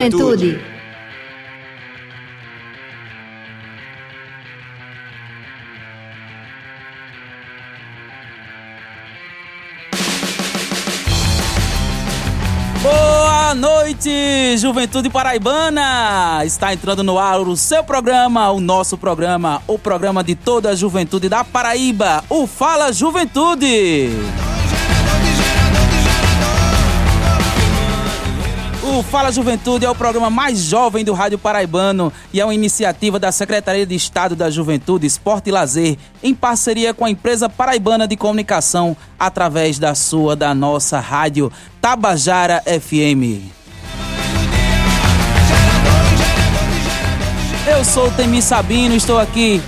Juventude. Boa noite, Juventude Paraibana! Está entrando no ar o seu programa, o nosso programa, o programa de toda a juventude da Paraíba, o Fala Juventude! O Fala Juventude é o programa mais jovem do Rádio Paraibano e é uma iniciativa da Secretaria de Estado da Juventude, Esporte e Lazer, em parceria com a empresa paraibana de comunicação, através da sua, da nossa rádio Tabajara FM. Eu sou o Temi Sabino, estou aqui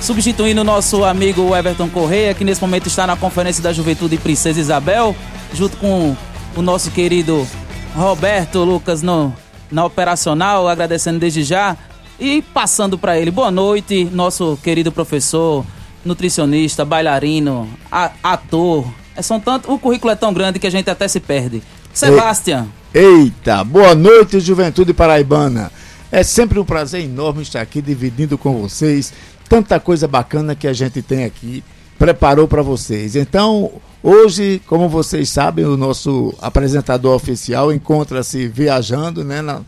substituindo o nosso amigo Everton Correia, que nesse momento está na Conferência da Juventude Princesa Isabel, junto com o nosso querido Roberto Lucas no, na operacional, agradecendo desde já e passando para ele. Boa noite, nosso querido professor, nutricionista, bailarino, a, ator. É, são tanto, o currículo é tão grande que a gente até se perde. Sebastião. Eita, boa noite, Juventude Paraibana. É sempre um prazer enorme estar aqui dividindo com vocês tanta coisa bacana que a gente tem aqui, preparou para vocês. Então, Hoje, como vocês sabem, o nosso apresentador oficial encontra-se viajando, né, na,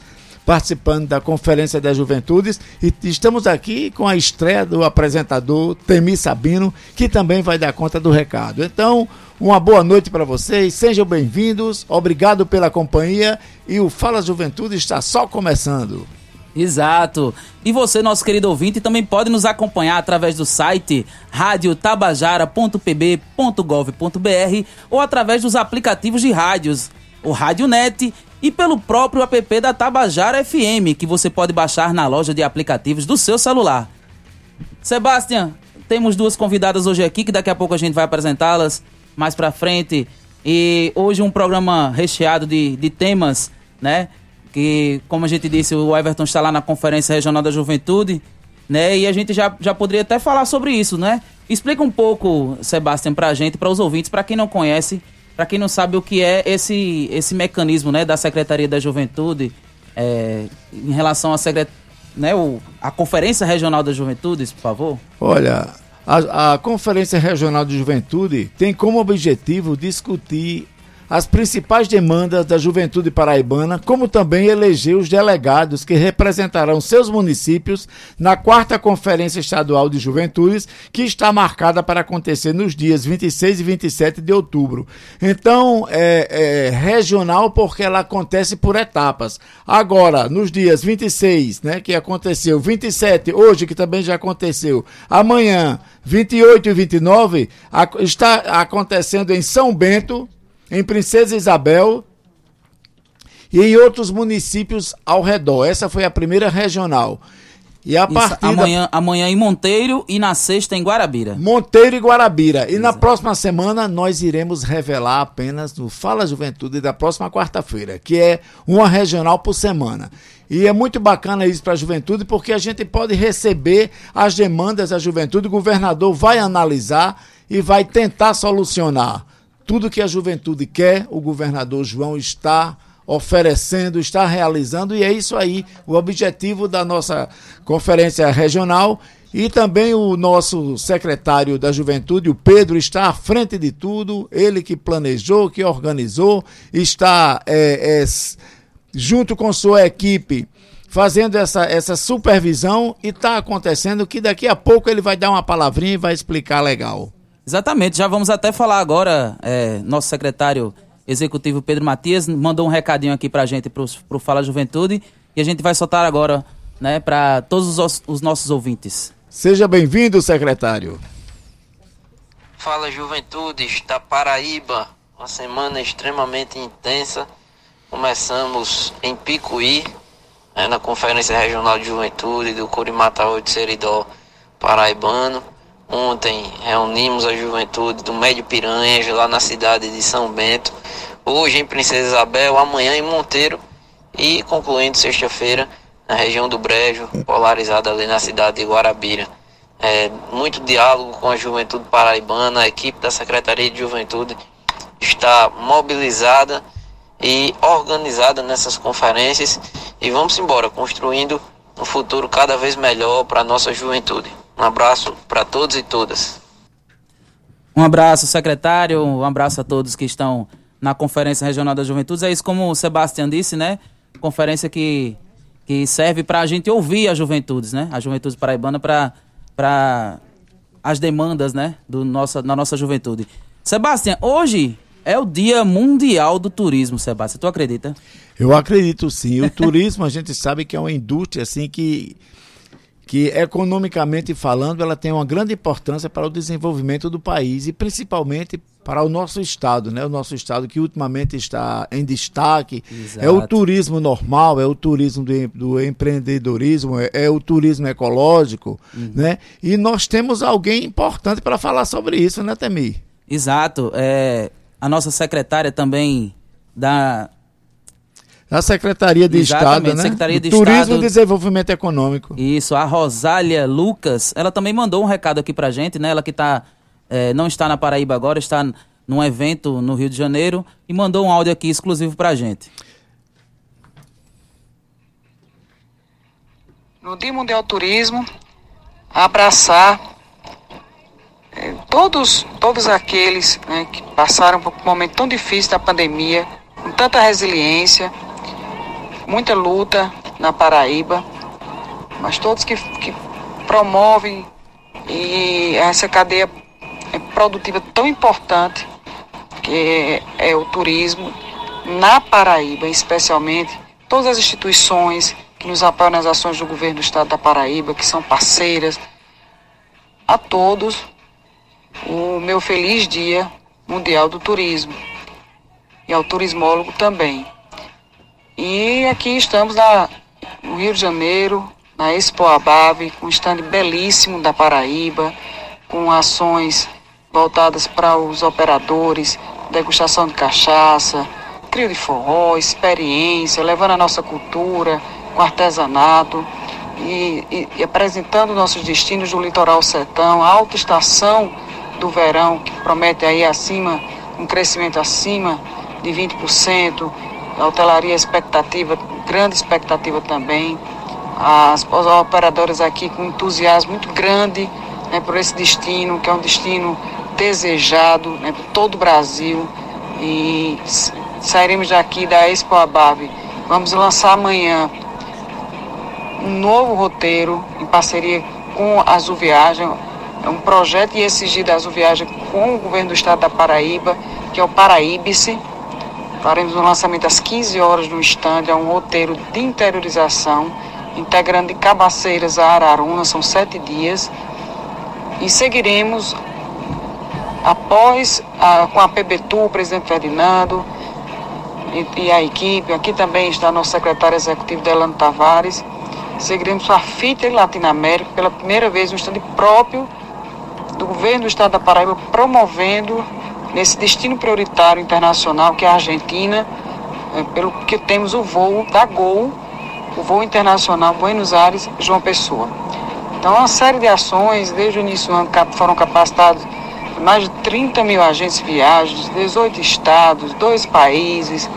participando da Conferência das Juventudes e estamos aqui com a estreia do apresentador Temi Sabino, que também vai dar conta do recado. Então, uma boa noite para vocês, sejam bem-vindos, obrigado pela companhia e o Fala Juventude está só começando. Exato. E você, nosso querido ouvinte, também pode nos acompanhar através do site radiotabajara.pb.gov.br ou através dos aplicativos de rádios, o Radionet e pelo próprio app da Tabajara FM, que você pode baixar na loja de aplicativos do seu celular. Sebastião, temos duas convidadas hoje aqui, que daqui a pouco a gente vai apresentá-las mais pra frente. E hoje um programa recheado de, de temas, né? Que, como a gente disse, o Everton está lá na Conferência Regional da Juventude, né? E a gente já, já poderia até falar sobre isso, né? Explica um pouco, Sebastião, para a gente, para os ouvintes, para quem não conhece, para quem não sabe o que é esse, esse mecanismo, né, da Secretaria da Juventude é, em relação à secret... né, o, a Conferência Regional da Juventude, por favor. Olha, a, a Conferência Regional de Juventude tem como objetivo discutir as principais demandas da juventude paraibana, como também eleger os delegados que representarão seus municípios na quarta Conferência Estadual de Juventudes, que está marcada para acontecer nos dias 26 e 27 de outubro. Então, é, é regional porque ela acontece por etapas. Agora, nos dias 26, né, que aconteceu, 27, hoje, que também já aconteceu, amanhã, 28 e 29, está acontecendo em São Bento, em Princesa Isabel e em outros municípios ao redor. Essa foi a primeira regional. E a partir amanhã, da... amanhã em Monteiro e na sexta em Guarabira. Monteiro e Guarabira. E Exato. na próxima semana nós iremos revelar apenas no Fala Juventude da próxima quarta-feira, que é uma regional por semana. E é muito bacana isso para a juventude, porque a gente pode receber as demandas da juventude, o governador vai analisar e vai tentar solucionar. Tudo que a juventude quer, o governador João está oferecendo, está realizando, e é isso aí o objetivo da nossa conferência regional. E também o nosso secretário da Juventude, o Pedro, está à frente de tudo, ele que planejou, que organizou, está é, é, junto com sua equipe fazendo essa, essa supervisão e está acontecendo que daqui a pouco ele vai dar uma palavrinha e vai explicar legal. Exatamente, já vamos até falar agora, é, nosso secretário executivo Pedro Matias mandou um recadinho aqui pra gente, pro, pro Fala Juventude, e a gente vai soltar agora, né, para todos os, os nossos ouvintes. Seja bem-vindo, secretário. Fala Juventude, da Paraíba, uma semana extremamente intensa. Começamos em Picuí, né, na Conferência Regional de Juventude do Curimataú de Seridó Paraibano Ontem reunimos a juventude do Médio Piranha, lá na cidade de São Bento. Hoje em Princesa Isabel, amanhã em Monteiro e concluindo sexta-feira na região do Brejo, polarizada ali na cidade de Guarabira. É, muito diálogo com a juventude paraibana, a equipe da Secretaria de Juventude está mobilizada e organizada nessas conferências e vamos embora, construindo um futuro cada vez melhor para a nossa juventude. Um abraço para todos e todas. Um abraço, secretário, um abraço a todos que estão na Conferência Regional das Juventudes. É isso como o Sebastião disse, né? Conferência que, que serve para a gente ouvir as juventudes, né? A juventude paraibana para as demandas, né? Do nossa, da nossa juventude. Sebastião, hoje é o Dia Mundial do Turismo, Sebastião. Tu acredita? Eu acredito sim. O turismo a gente sabe que é uma indústria assim que que economicamente falando ela tem uma grande importância para o desenvolvimento do país e principalmente para o nosso estado, né? O nosso estado que ultimamente está em destaque Exato. é o turismo normal, é o turismo do, do empreendedorismo, é, é, o turismo ecológico, uhum. né? E nós temos alguém importante para falar sobre isso, né, Temi? Exato. É, a nossa secretária também da na Secretaria de Exatamente, Estado, né? Secretaria de Turismo Estado. e Desenvolvimento Econômico. Isso, a Rosália Lucas, ela também mandou um recado aqui pra gente, né? Ela que tá, é, não está na Paraíba agora, está num evento no Rio de Janeiro e mandou um áudio aqui exclusivo pra gente. No Dia Mundial do Turismo, abraçar é, todos, todos aqueles né, que passaram por um momento tão difícil da pandemia, com tanta resiliência, muita luta na Paraíba, mas todos que, que promovem e essa cadeia produtiva tão importante que é, é o turismo na Paraíba, especialmente todas as instituições que nos apoiam nas ações do governo do estado da Paraíba, que são parceiras, a todos o meu feliz dia mundial do turismo e ao turismólogo também. E aqui estamos na, no Rio de Janeiro, na Expo Abave, com um stand belíssimo da Paraíba, com ações voltadas para os operadores, degustação de cachaça, trio de forró, experiência, levando a nossa cultura, com artesanato e, e, e apresentando nossos destinos do litoral sertão, a alta estação do verão, que promete aí acima, um crescimento acima de 20%, a hotelaria expectativa, grande expectativa também. As, as operadoras aqui com entusiasmo muito grande né, por esse destino, que é um destino desejado né, por todo o Brasil. E sairemos daqui da Expo Abave. Vamos lançar amanhã um novo roteiro em parceria com a Azul Viagem. É um projeto ESG da Azul Viagem com o governo do estado da Paraíba, que é o Paraíbice Faremos um lançamento às 15 horas no estande, é um roteiro de interiorização, integrando de Cabaceiras a Araruna, são sete dias. E seguiremos após a, com a PBTU, o presidente Ferdinando e, e, a equipe. Aqui também está nosso secretário executivo Delano Tavares. Seguiremos a FITA Latinoamérica pela primeira vez um estande próprio do governo do estado da Paraíba promovendo nesse destino prioritário internacional que é a Argentina, é, pelo que temos o voo da Gol, o voo internacional Buenos Aires João Pessoa. Então, uma série de ações, desde o início do ano foram capacitados mais de 30 mil agentes de viagens, 18 estados, dois países,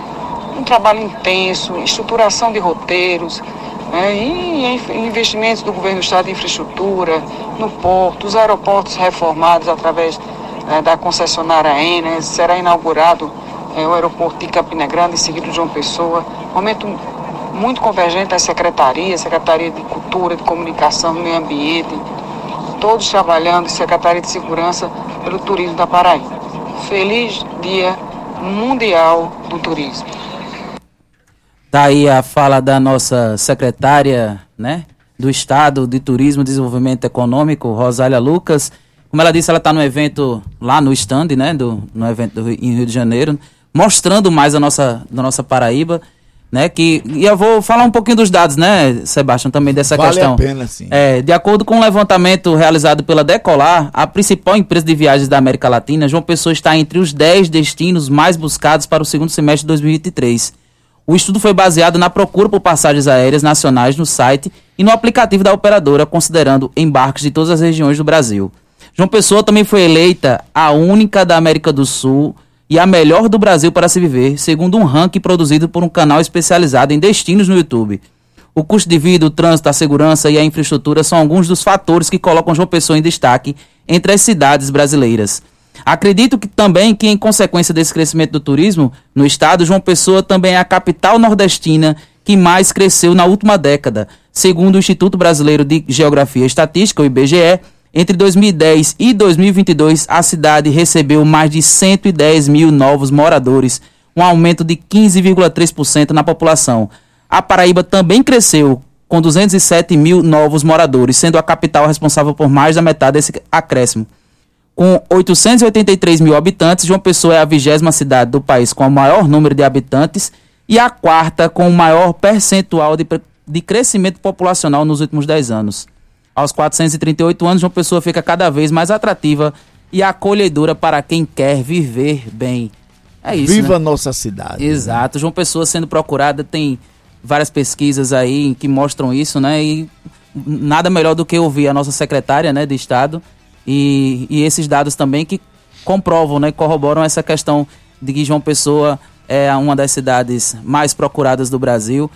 um trabalho intenso, estruturação de roteiros, né, e investimentos do governo do estado em infraestrutura, no porto, os aeroportos reformados através da concessionária Enes, será inaugurado é, o aeroporto de Campina Grande, em seguida de João Pessoa. Momento muito convergente às secretarias, Secretaria de Cultura, de Comunicação, Meio Ambiente, todos trabalhando, Secretaria de Segurança pelo Turismo da Paraíba. Feliz Dia Mundial do Turismo. Tá aí a fala da nossa secretária, né, do Estado de Turismo e Desenvolvimento Econômico, Rosália Lucas. Como ela disse, ela está no evento lá no stand, né? Do, no evento do, em Rio de Janeiro, mostrando mais a nossa, da nossa Paraíba. Né, que, e eu vou falar um pouquinho dos dados, né, Sebastião, também dessa vale questão. Vale a pena, sim. É, de acordo com o um levantamento realizado pela Decolar, a principal empresa de viagens da América Latina, João Pessoa está entre os 10 destinos mais buscados para o segundo semestre de 2023. O estudo foi baseado na procura por passagens aéreas nacionais no site e no aplicativo da operadora, considerando embarques de todas as regiões do Brasil. João Pessoa também foi eleita a única da América do Sul e a melhor do Brasil para se viver, segundo um ranking produzido por um canal especializado em destinos no YouTube. O custo de vida, o trânsito, a segurança e a infraestrutura são alguns dos fatores que colocam João Pessoa em destaque entre as cidades brasileiras. Acredito que também que em consequência desse crescimento do turismo no estado, João Pessoa também é a capital nordestina que mais cresceu na última década, segundo o Instituto Brasileiro de Geografia e Estatística, o IBGE. Entre 2010 e 2022, a cidade recebeu mais de 110 mil novos moradores, um aumento de 15,3% na população. A Paraíba também cresceu, com 207 mil novos moradores, sendo a capital responsável por mais da metade desse acréscimo. Com 883 mil habitantes, João Pessoa é a vigésima cidade do país com o maior número de habitantes e a quarta com o maior percentual de, de crescimento populacional nos últimos 10 anos. Aos 438 anos, João Pessoa fica cada vez mais atrativa e acolhedora para quem quer viver bem. É isso. Viva né? nossa cidade. Exato. João Pessoa sendo procurada, tem várias pesquisas aí que mostram isso, né? E nada melhor do que ouvir a nossa secretária né, de Estado e, e esses dados também que comprovam, né, corroboram essa questão de que João Pessoa é uma das cidades mais procuradas do Brasil.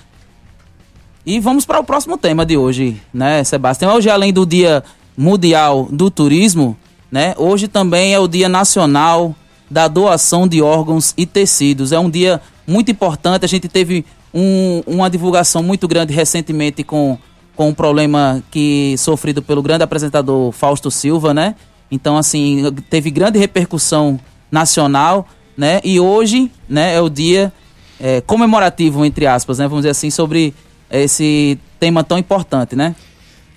E vamos para o próximo tema de hoje, né, Sebastião? Hoje, além do Dia Mundial do Turismo, né, hoje também é o Dia Nacional da Doação de Órgãos e Tecidos. É um dia muito importante. A gente teve um, uma divulgação muito grande recentemente com, com um problema que sofrido pelo grande apresentador Fausto Silva, né? Então, assim, teve grande repercussão nacional né? E hoje, né, é o dia é, comemorativo, entre aspas, né? Vamos dizer assim, sobre esse tema tão importante, né?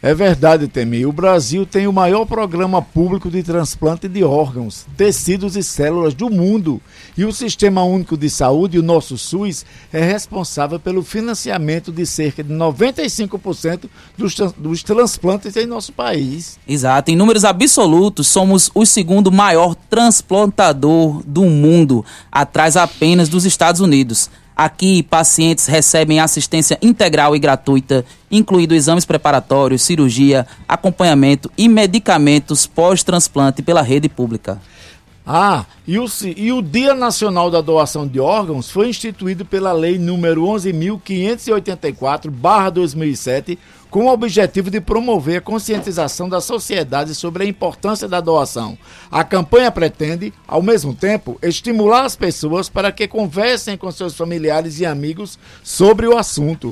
É verdade, Temi. O Brasil tem o maior programa público de transplante de órgãos, tecidos e células do mundo. E o Sistema Único de Saúde, o nosso SUS, é responsável pelo financiamento de cerca de 95% dos, dos transplantes em nosso país. Exato. Em números absolutos, somos o segundo maior transplantador do mundo, atrás apenas dos Estados Unidos. Aqui, pacientes recebem assistência integral e gratuita, incluindo exames preparatórios, cirurgia, acompanhamento e medicamentos pós-transplante pela rede pública. Ah, e o, e o Dia Nacional da Doação de Órgãos foi instituído pela Lei número 11.584-2007, com o objetivo de promover a conscientização da sociedade sobre a importância da doação. A campanha pretende, ao mesmo tempo, estimular as pessoas para que conversem com seus familiares e amigos sobre o assunto.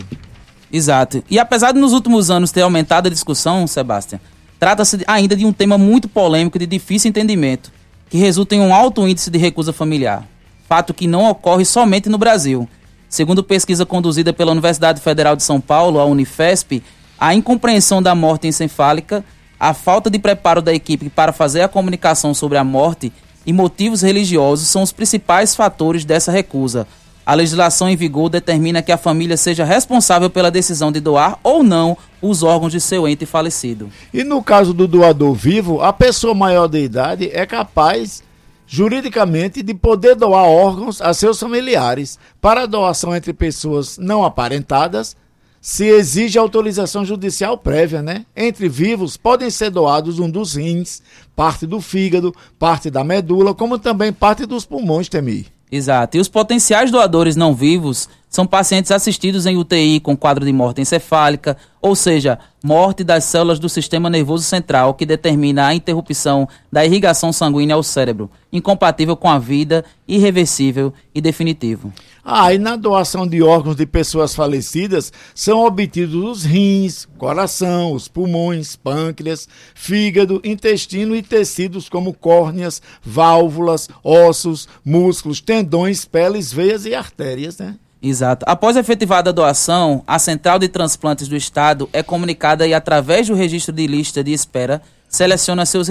Exato. E apesar de nos últimos anos ter aumentado a discussão, Sebastião, trata-se ainda de um tema muito polêmico e de difícil entendimento que resulta em um alto índice de recusa familiar, fato que não ocorre somente no Brasil. Segundo pesquisa conduzida pela Universidade Federal de São Paulo, a Unifesp, a incompreensão da morte encefálica, a falta de preparo da equipe para fazer a comunicação sobre a morte e motivos religiosos são os principais fatores dessa recusa. A legislação em vigor determina que a família seja responsável pela decisão de doar ou não os órgãos de seu ente falecido. E no caso do doador vivo, a pessoa maior de idade é capaz juridicamente de poder doar órgãos a seus familiares. Para doação entre pessoas não aparentadas, se exige autorização judicial prévia, né? Entre vivos podem ser doados um dos rins, parte do fígado, parte da medula, como também parte dos pulmões, Temir. Exato. E os potenciais doadores não vivos são pacientes assistidos em UTI com quadro de morte encefálica, ou seja, morte das células do sistema nervoso central que determina a interrupção da irrigação sanguínea ao cérebro, incompatível com a vida, irreversível e definitivo. Ah, e na doação de órgãos de pessoas falecidas são obtidos os rins, coração, os pulmões, pâncreas, fígado, intestino e tecidos como córneas, válvulas, ossos, músculos, tendões, peles, veias e artérias, né? Exato. Após a efetivada doação, a Central de Transplantes do Estado é comunicada e, através do registro de lista de espera, seleciona seus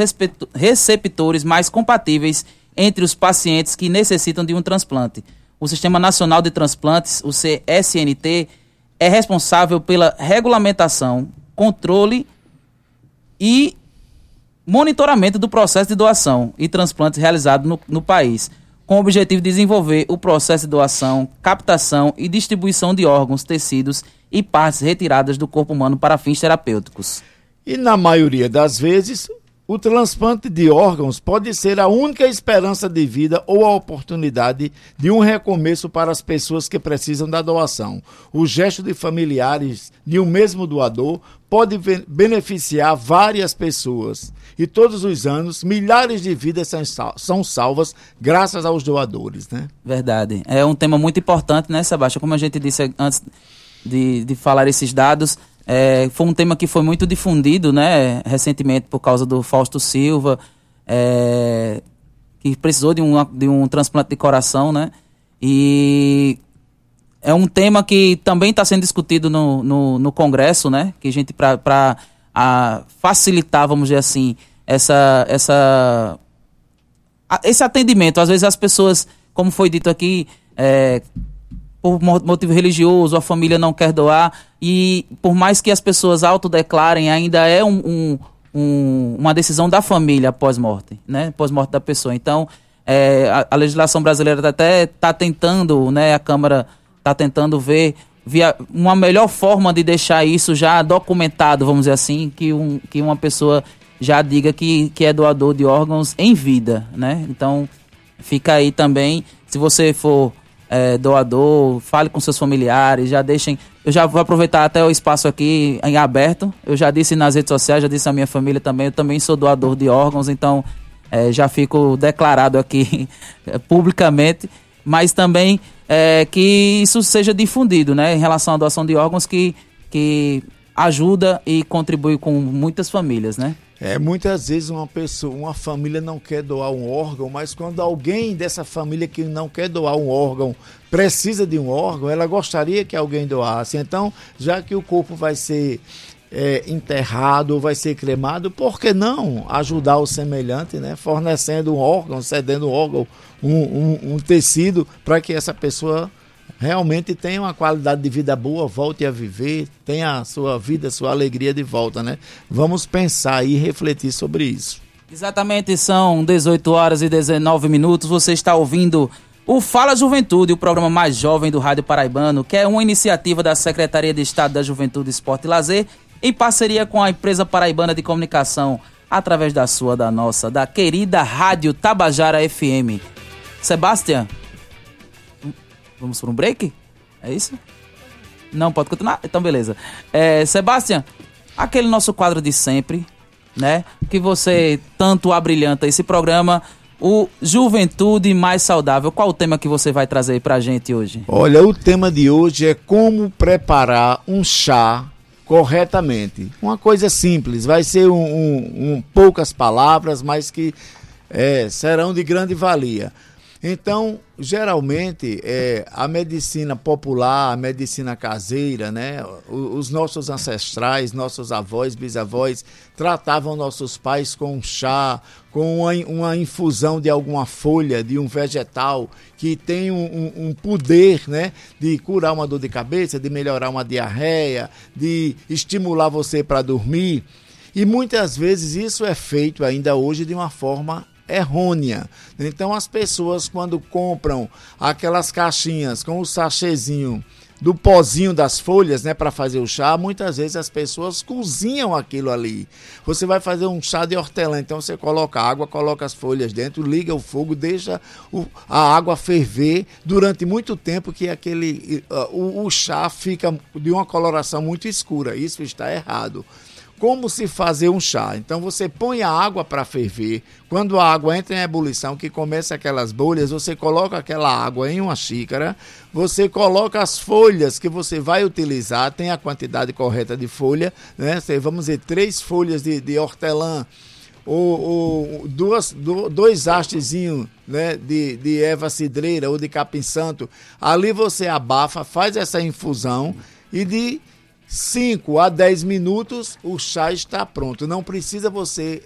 receptores mais compatíveis entre os pacientes que necessitam de um transplante. O Sistema Nacional de Transplantes, o CSNT, é responsável pela regulamentação, controle e monitoramento do processo de doação e transplante realizado no, no país com o objetivo de desenvolver o processo de doação, captação e distribuição de órgãos, tecidos e partes retiradas do corpo humano para fins terapêuticos. E na maioria das vezes, o transplante de órgãos pode ser a única esperança de vida ou a oportunidade de um recomeço para as pessoas que precisam da doação. O gesto de familiares de um mesmo doador pode beneficiar várias pessoas. E todos os anos, milhares de vidas são salvas graças aos doadores, né? Verdade. É um tema muito importante, né, Sebastião? Como a gente disse antes de, de falar esses dados, é, foi um tema que foi muito difundido, né, recentemente por causa do Fausto Silva, é, que precisou de um, de um transplante de coração, né? E é um tema que também está sendo discutido no, no, no, Congresso, né? Que a gente, para facilitar, vamos dizer assim, essa, essa, a, esse atendimento. Às vezes as pessoas, como foi dito aqui, é, por motivo religioso, a família não quer doar, e por mais que as pessoas autodeclarem, ainda é um, um, um, uma decisão da família após morte, né? Após morte da pessoa. Então, é, a, a, legislação brasileira até está tentando, né? A Câmara está tentando ver via uma melhor forma de deixar isso já documentado, vamos dizer assim, que, um, que uma pessoa já diga que, que é doador de órgãos em vida, né? Então, fica aí também, se você for é, doador, fale com seus familiares, já deixem. Eu já vou aproveitar até o espaço aqui em aberto. Eu já disse nas redes sociais, já disse à minha família também. Eu também sou doador de órgãos, então é, já fico declarado aqui publicamente. Mas também é, que isso seja difundido, né, em relação à doação de órgãos que, que ajuda e contribui com muitas famílias, né? É, muitas vezes uma pessoa, uma família não quer doar um órgão, mas quando alguém dessa família que não quer doar um órgão precisa de um órgão, ela gostaria que alguém doasse. Então, já que o corpo vai ser é, enterrado ou vai ser cremado, por que não ajudar o semelhante, né? Fornecendo um órgão, cedendo um órgão, um, um, um tecido para que essa pessoa realmente tenha uma qualidade de vida boa, volte a viver, tenha a sua vida, a sua alegria de volta, né? Vamos pensar e refletir sobre isso. Exatamente, são 18 horas e 19 minutos. Você está ouvindo o Fala Juventude, o programa mais jovem do Rádio Paraibano, que é uma iniciativa da Secretaria de Estado da Juventude, Esporte e Lazer, em parceria com a empresa paraibana de comunicação, através da sua, da nossa, da querida Rádio Tabajara FM. Sebastião, Vamos para um break? É isso? Não, pode continuar? Então, beleza. É, Sebastião, aquele nosso quadro de sempre, né? Que você tanto abrilhanta esse programa, o Juventude Mais Saudável. Qual o tema que você vai trazer para a gente hoje? Olha, o tema de hoje é como preparar um chá corretamente. Uma coisa simples, vai ser um, um, um poucas palavras, mas que é, serão de grande valia. Então, geralmente, é, a medicina popular, a medicina caseira, né, os nossos ancestrais, nossos avós, bisavós, tratavam nossos pais com chá, com uma, uma infusão de alguma folha, de um vegetal que tem um, um, um poder né, de curar uma dor de cabeça, de melhorar uma diarreia, de estimular você para dormir. E muitas vezes isso é feito ainda hoje de uma forma errônea. Então as pessoas quando compram aquelas caixinhas com o sachêzinho do pozinho das folhas, né, para fazer o chá, muitas vezes as pessoas cozinham aquilo ali. Você vai fazer um chá de hortelã, então você coloca água, coloca as folhas dentro, liga o fogo, deixa o, a água ferver durante muito tempo que aquele uh, o, o chá fica de uma coloração muito escura. Isso está errado como se fazer um chá. Então você põe a água para ferver. Quando a água entra em ebulição, que começa aquelas bolhas, você coloca aquela água em uma xícara, você coloca as folhas que você vai utilizar, tem a quantidade correta de folha, né? Vamos dizer, três folhas de, de hortelã, ou, ou duas, do, dois hastezinhos né, de, de erva cidreira ou de capim santo. Ali você abafa, faz essa infusão e de 5 a 10 minutos o chá está pronto. Não precisa você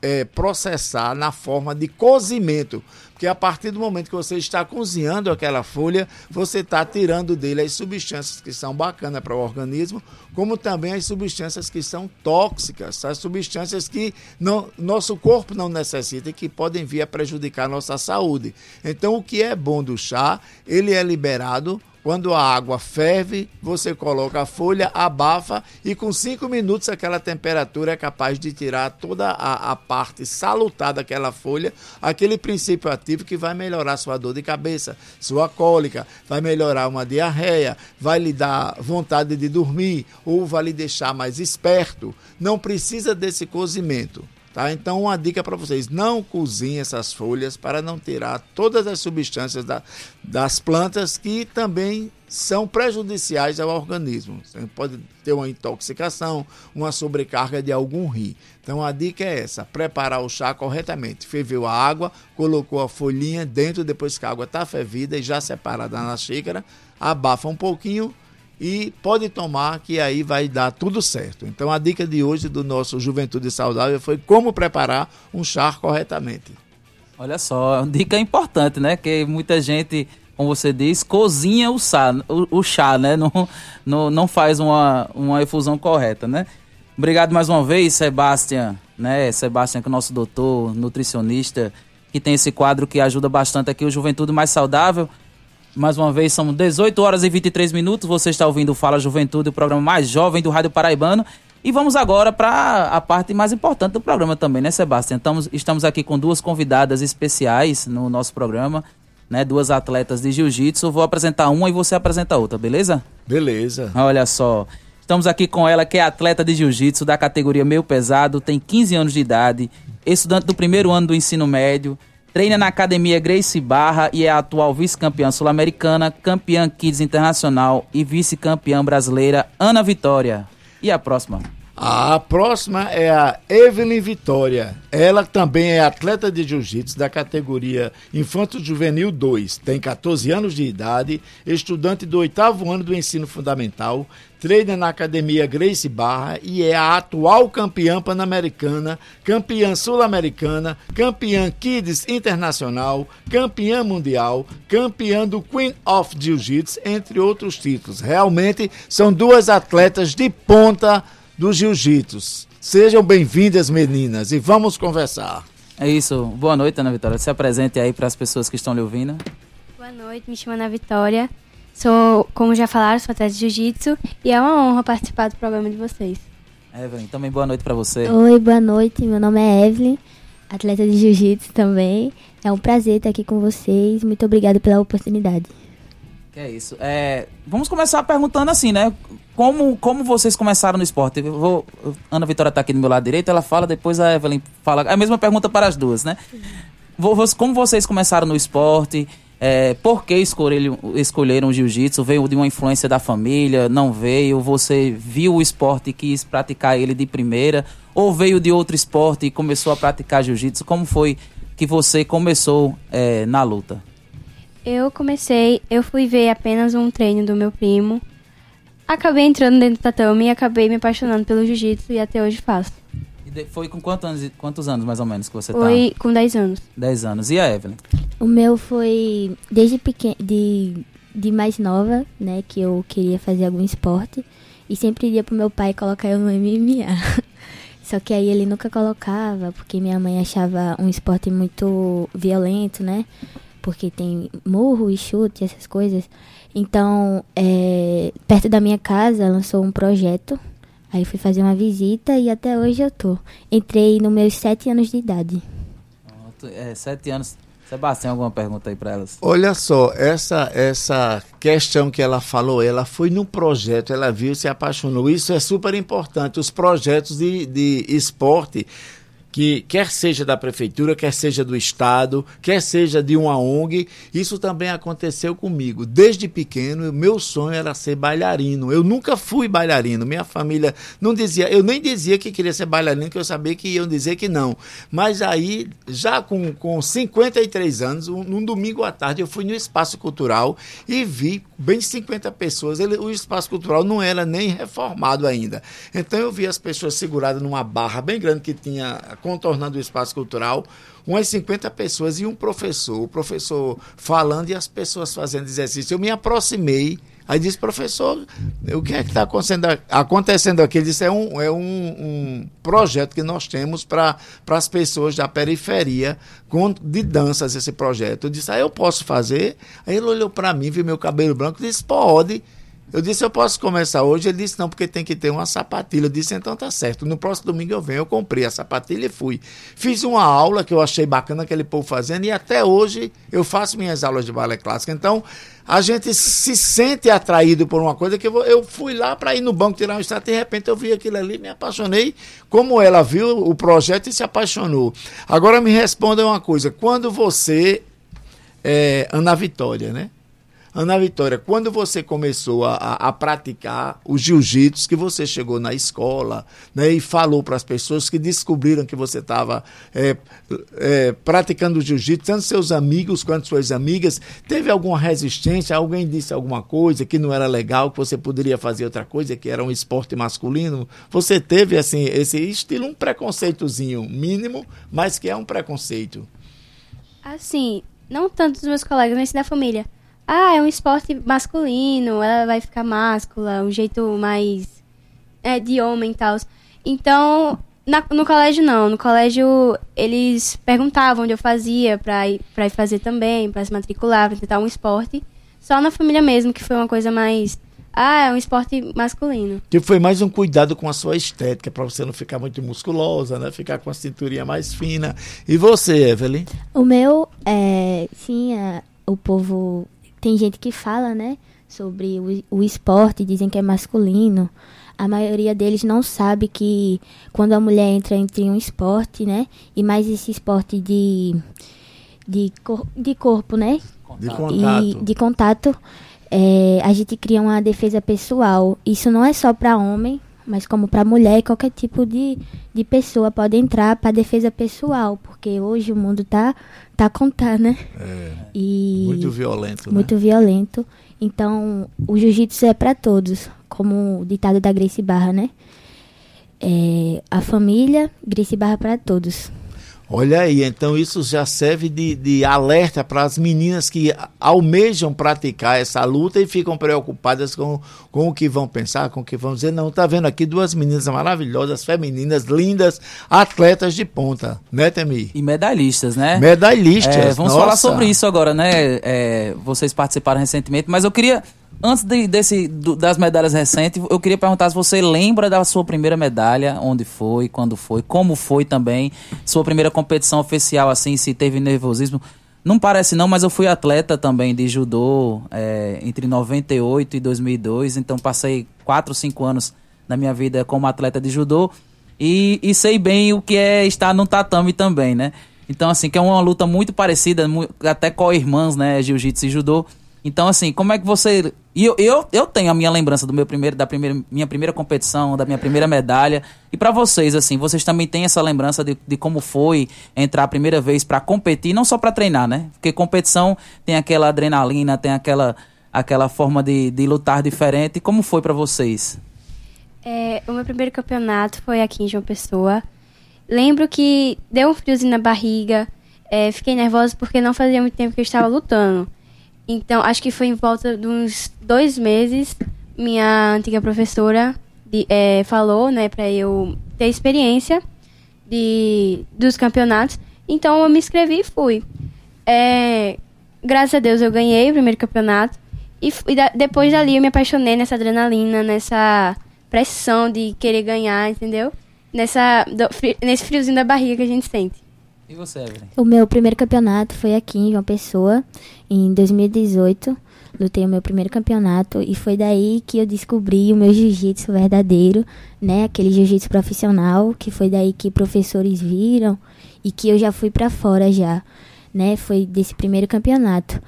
é, processar na forma de cozimento, Porque a partir do momento que você está cozinhando aquela folha, você está tirando dele as substâncias que são bacanas para o organismo, como também as substâncias que são tóxicas, as substâncias que não, nosso corpo não necessita e que podem vir a prejudicar a nossa saúde. Então, o que é bom do chá, ele é liberado quando a água ferve, você coloca a folha, abafa e com 5 minutos aquela temperatura é capaz de tirar toda a, a, parte salutar daquela folha, aquele princípio ativo que vai melhorar sua dor de cabeça, sua cólica, vai melhorar uma diarreia, vai lhe dar vontade de dormir ou vai lhe deixar mais esperto. Não precisa desse cozimento. Tá? Então, uma dica para vocês: não cozinhem essas folhas para não tirar todas as substâncias da, das plantas que também são prejudiciais ao organismo. Você pode ter uma intoxicação, uma sobrecarga de algum rim. Então, a dica é essa: preparar o chá corretamente. Ferveu a água, colocou a folhinha dentro, depois que a água está fervida e já separada na xícara, abafa um pouquinho e pode tomar que aí vai dar tudo certo. Então a dica de hoje do nosso Juventude Saudável foi como preparar um chá corretamente. Olha só, dica importante, né? Que muita gente, como você diz, cozinha o chá, o, chá né? Não, não, não faz uma, uma efusão correta, né? Obrigado mais uma vez, Sebastião, né? Sebastião, que é o nosso doutor, nutricionista, que tem esse quadro que ajuda bastante aqui o Juventude Mais Saudável. Mais uma vez, são 18 horas e 23 minutos. Você está ouvindo o Fala Juventude, o programa mais jovem do Rádio Paraibano. E vamos agora para a parte mais importante do programa também, né, Sebastião? Estamos, estamos aqui com duas convidadas especiais no nosso programa, né? Duas atletas de jiu-jitsu. Vou apresentar uma e você apresenta a outra, beleza? Beleza. Olha só. Estamos aqui com ela, que é atleta de jiu-jitsu da categoria meio pesado, tem 15 anos de idade, estudante do primeiro ano do ensino médio, Treina na Academia Grace Barra e é a atual vice-campeã sul-americana, campeã Kids Internacional e vice-campeã brasileira Ana Vitória. E a próxima? A próxima é a Evelyn Vitória. Ela também é atleta de jiu-jitsu da categoria Infanto Juvenil 2. Tem 14 anos de idade, estudante do oitavo ano do ensino fundamental, treina na academia Grace Barra e é a atual campeã pan-americana, campeã sul-americana, campeã Kids Internacional, campeã mundial, campeã do Queen of Jiu-Jitsu, entre outros títulos. Realmente são duas atletas de ponta do jiu-jitsu. Sejam bem-vindas, meninas, e vamos conversar. É isso. Boa noite, Ana Vitória. Se apresente aí para as pessoas que estão lhe ouvindo. Boa noite, me chamo Ana Vitória. Sou, como já falaram, sou atleta de jiu-jitsu e é uma honra participar do programa de vocês. Evelyn, também boa noite para você. Oi, boa noite. Meu nome é Evelyn, atleta de jiu-jitsu também. É um prazer estar aqui com vocês. Muito obrigada pela oportunidade. Que é isso. É, vamos começar perguntando assim, né? Como, como vocês começaram no esporte? Eu vou, Ana Vitória está aqui do meu lado direito, ela fala, depois a Evelyn fala. É a mesma pergunta para as duas, né? Como vocês começaram no esporte? É, por que escolheram, escolheram o jiu-jitsu? Veio de uma influência da família? Não veio? Você viu o esporte e quis praticar ele de primeira? Ou veio de outro esporte e começou a praticar jiu-jitsu? Como foi que você começou é, na luta? Eu comecei, eu fui ver apenas um treino do meu primo. Acabei entrando dentro do tatame e acabei me apaixonando pelo jiu-jitsu e até hoje faço. E foi com quantos anos, quantos anos mais ou menos que você foi tá? Foi com 10 anos. 10 anos. E a Evelyn? O meu foi desde pequeno, de, de mais nova, né, que eu queria fazer algum esporte e sempre ia pro meu pai colocar eu no MMA. Só que aí ele nunca colocava, porque minha mãe achava um esporte muito violento, né? Porque tem murro e chute, essas coisas. Então, é, perto da minha casa lançou um projeto. Aí fui fazer uma visita e até hoje eu tô. Entrei nos meus sete anos de idade. É, sete anos. Sebastião, alguma pergunta aí para elas? Olha só, essa essa questão que ela falou, ela foi num projeto, ela viu, se apaixonou. Isso é super importante. Os projetos de, de esporte que quer seja da prefeitura, quer seja do estado, quer seja de uma ONG, isso também aconteceu comigo. Desde pequeno, meu sonho era ser bailarino. Eu nunca fui bailarino. Minha família não dizia, eu nem dizia que queria ser bailarino, que eu sabia que iam dizer que não. Mas aí, já com, com 53 anos, um, num domingo à tarde, eu fui no espaço cultural e vi bem 50 pessoas. Ele, o espaço cultural não era nem reformado ainda. Então eu vi as pessoas seguradas numa barra bem grande que tinha contornando o espaço cultural, umas 50 pessoas e um professor, o professor falando e as pessoas fazendo exercício. Eu me aproximei Aí disse, professor, o que é que está acontecendo, acontecendo aqui? Ele disse, é um, é um, um projeto que nós temos para as pessoas da periferia com, de danças, esse projeto. Eu disse, ah, eu posso fazer? Aí ele olhou para mim, viu meu cabelo branco disse, pode. Eu disse, eu posso começar hoje? Ele disse, não, porque tem que ter uma sapatilha. Eu disse, então tá certo. No próximo domingo eu venho, eu comprei a sapatilha e fui. Fiz uma aula que eu achei bacana aquele povo fazendo e até hoje eu faço minhas aulas de balé clássico. Então, a gente se sente atraído por uma coisa que eu, eu fui lá para ir no banco tirar um extrato e de repente eu vi aquilo ali, me apaixonei, como ela viu o projeto e se apaixonou. Agora me responda uma coisa, quando você, é, Ana Vitória, né? Ana Vitória, quando você começou a, a, praticar o jiu-jitsu, que você chegou na escola né, e falou para as pessoas que descobriram que você estava é, é, praticando o jiu-jitsu, tanto seus amigos quanto suas amigas, teve alguma resistência? Alguém disse alguma coisa que não era legal, que você poderia fazer outra coisa, que era um esporte masculino? Você teve assim esse estilo, um preconceitozinho mínimo, mas que é um preconceito? Assim, não tanto dos meus colegas, mas da família ah, é um esporte masculino, ela vai ficar máscula, um jeito mais é, de homem e tal. Então, na, no colégio não. No colégio eles perguntavam onde eu fazia pra ir, pra ir fazer também, pra se matricular, pra tentar um esporte. Só na família mesmo, que foi uma coisa mais. Ah, é um esporte masculino. Que foi mais um cuidado com a sua estética, para você não ficar muito musculosa, né? Ficar com a cinturinha mais fina. E você, Evelyn? O meu, é, sim, é, o povo tem gente que fala, né, sobre o, o esporte, dizem que é masculino. A maioria deles não sabe que quando a mulher entra entre um esporte, né, e mais esse esporte de de, cor, de corpo, né, de contato, e de contato é, a gente cria uma defesa pessoal. Isso não é só para homem, mas como para mulher, qualquer tipo de, de pessoa pode entrar para defesa pessoal, porque hoje o mundo tá tá a contar, né? É. E muito violento, né? Muito violento. Então, o jiu-jitsu é para todos, como o ditado da Grace Barra, né? É, a família, Grace Barra para todos. Olha aí, então isso já serve de, de alerta para as meninas que almejam praticar essa luta e ficam preocupadas com, com o que vão pensar, com o que vão dizer. Não, tá vendo aqui duas meninas maravilhosas, femininas, lindas, atletas de ponta, né, Temi? E medalhistas, né? Medalhistas. É, vamos nossa. falar sobre isso agora, né? É, vocês participaram recentemente, mas eu queria Antes de, desse, do, das medalhas recentes, eu queria perguntar se você lembra da sua primeira medalha, onde foi, quando foi, como foi também, sua primeira competição oficial, assim, se teve nervosismo. Não parece não, mas eu fui atleta também de judô é, entre 98 e 2002, então passei 4, 5 anos na minha vida como atleta de judô e, e sei bem o que é estar no tatame também, né? Então, assim, que é uma luta muito parecida, até com irmãs, né, jiu-jitsu e judô. Então, assim, como é que você. Eu, eu, eu tenho a minha lembrança do meu primeiro, da primeira, minha primeira competição, da minha primeira medalha. E para vocês, assim, vocês também têm essa lembrança de, de como foi entrar a primeira vez para competir, não só para treinar, né? Porque competição tem aquela adrenalina, tem aquela, aquela forma de, de lutar diferente. Como foi para vocês? É, o meu primeiro campeonato foi aqui em João Pessoa. Lembro que deu um friozinho na barriga, é, fiquei nervosa porque não fazia muito tempo que eu estava lutando. Então, acho que foi em volta de uns dois meses, minha antiga professora de, é, falou, né, para eu ter experiência de, dos campeonatos. Então, eu me inscrevi e fui. É, graças a Deus, eu ganhei o primeiro campeonato. E, da, depois dali, eu me apaixonei nessa adrenalina, nessa pressão de querer ganhar, entendeu? Nessa, do, nesse friozinho da barriga que a gente sente. E você, Evelyn? O meu primeiro campeonato foi aqui em João Pessoa, em 2018. Lutei o meu primeiro campeonato e foi daí que eu descobri o meu jiu-jitsu verdadeiro, né? Aquele jiu-jitsu profissional, que foi daí que professores viram e que eu já fui para fora já, né? Foi desse primeiro campeonato.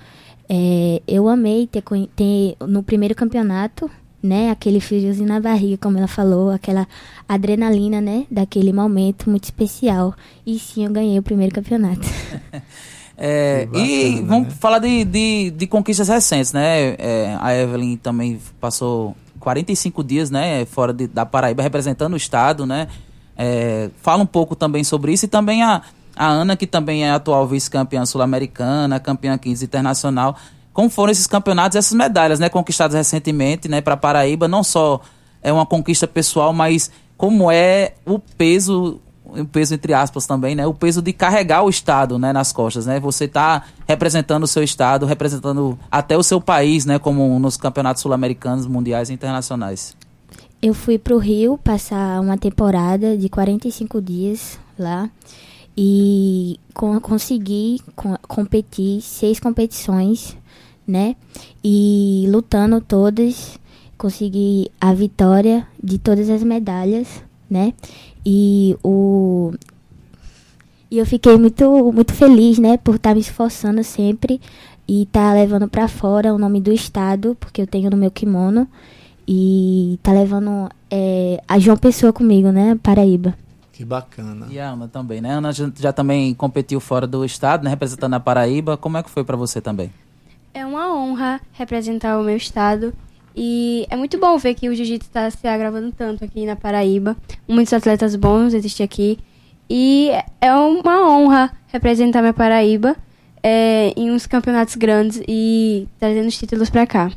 É, eu amei ter, ter no primeiro campeonato né, aquele friozinho na barriga, como ela falou, aquela adrenalina, né, daquele momento muito especial. E sim, eu ganhei o primeiro campeonato. é, bacana, e vamos né? falar de, de, de, conquistas recentes, né? É, a Evelyn também passou 45 dias, né, fora de, da Paraíba, representando o estado, né? É, fala um pouco também sobre isso e também a, a Ana, que também é atual vice-campeã sul-americana, campeã 15 internacional. Como foram esses campeonatos, essas medalhas, né, conquistadas recentemente, né, para Paraíba, não só é uma conquista pessoal, mas como é o peso o peso entre aspas também, né? O peso de carregar o estado, né, nas costas, né? Você está representando o seu estado, representando até o seu país, né, como nos campeonatos sul-americanos, mundiais e internacionais. Eu fui para o Rio passar uma temporada de 45 dias lá e consegui com, competir seis competições, né? E lutando todas, consegui a vitória de todas as medalhas, né? E o e eu fiquei muito muito feliz, né, por estar tá me esforçando sempre e estar tá levando para fora o nome do estado, porque eu tenho no meu kimono e tá levando é, a João Pessoa comigo, né, Paraíba. Que bacana. E a Ana também, né? A Ana já, já também competiu fora do estado, né, representando a Paraíba. Como é que foi para você também? É uma honra representar o meu estado e é muito bom ver que o jiu-jitsu está se agravando tanto aqui na Paraíba. Muitos atletas bons existem aqui. E é uma honra representar minha Paraíba é, em uns campeonatos grandes e trazendo os títulos para cá.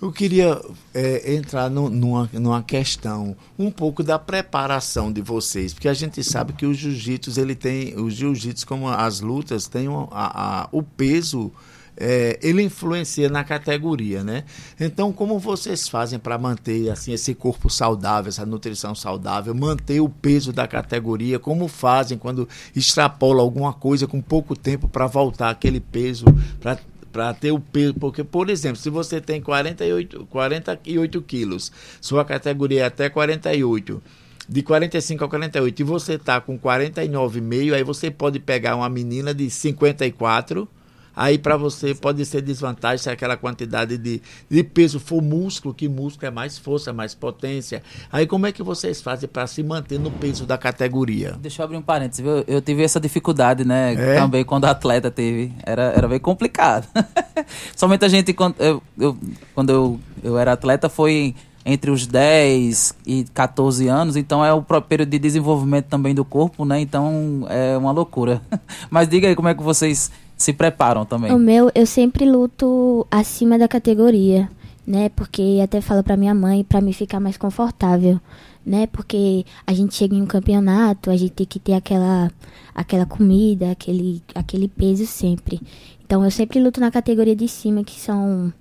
Eu queria é, entrar no, numa, numa questão um pouco da preparação de vocês, porque a gente sabe que o jiu-jitsu ele tem, o jiu-jitsu como as lutas tem a, a, o peso é, ele influencia na categoria, né? Então, como vocês fazem para manter assim esse corpo saudável, essa nutrição saudável, manter o peso da categoria? Como fazem quando extrapola alguma coisa com pouco tempo para voltar aquele peso para para ter o peso, porque, por exemplo, se você tem 48, 48 quilos, sua categoria é até 48, de 45 a 48, e você está com 49,5, aí você pode pegar uma menina de 54 Aí para você pode ser desvantagem se aquela quantidade de, de peso for músculo, que músculo é mais força, mais potência. Aí como é que vocês fazem para se manter no peso da categoria? Deixa eu abrir um parênteses, viu? Eu tive essa dificuldade, né? É? Também quando atleta teve. Era, era bem complicado. Somente a gente, quando eu, eu, quando eu, eu era atleta, foi entre os 10 e 14 anos, então é o próprio período de desenvolvimento também do corpo, né? Então é uma loucura. Mas diga aí como é que vocês se preparam também? O meu, eu sempre luto acima da categoria, né? Porque até falo para minha mãe para me ficar mais confortável, né? Porque a gente chega em um campeonato, a gente tem que ter aquela aquela comida, aquele aquele peso sempre. Então eu sempre luto na categoria de cima, que são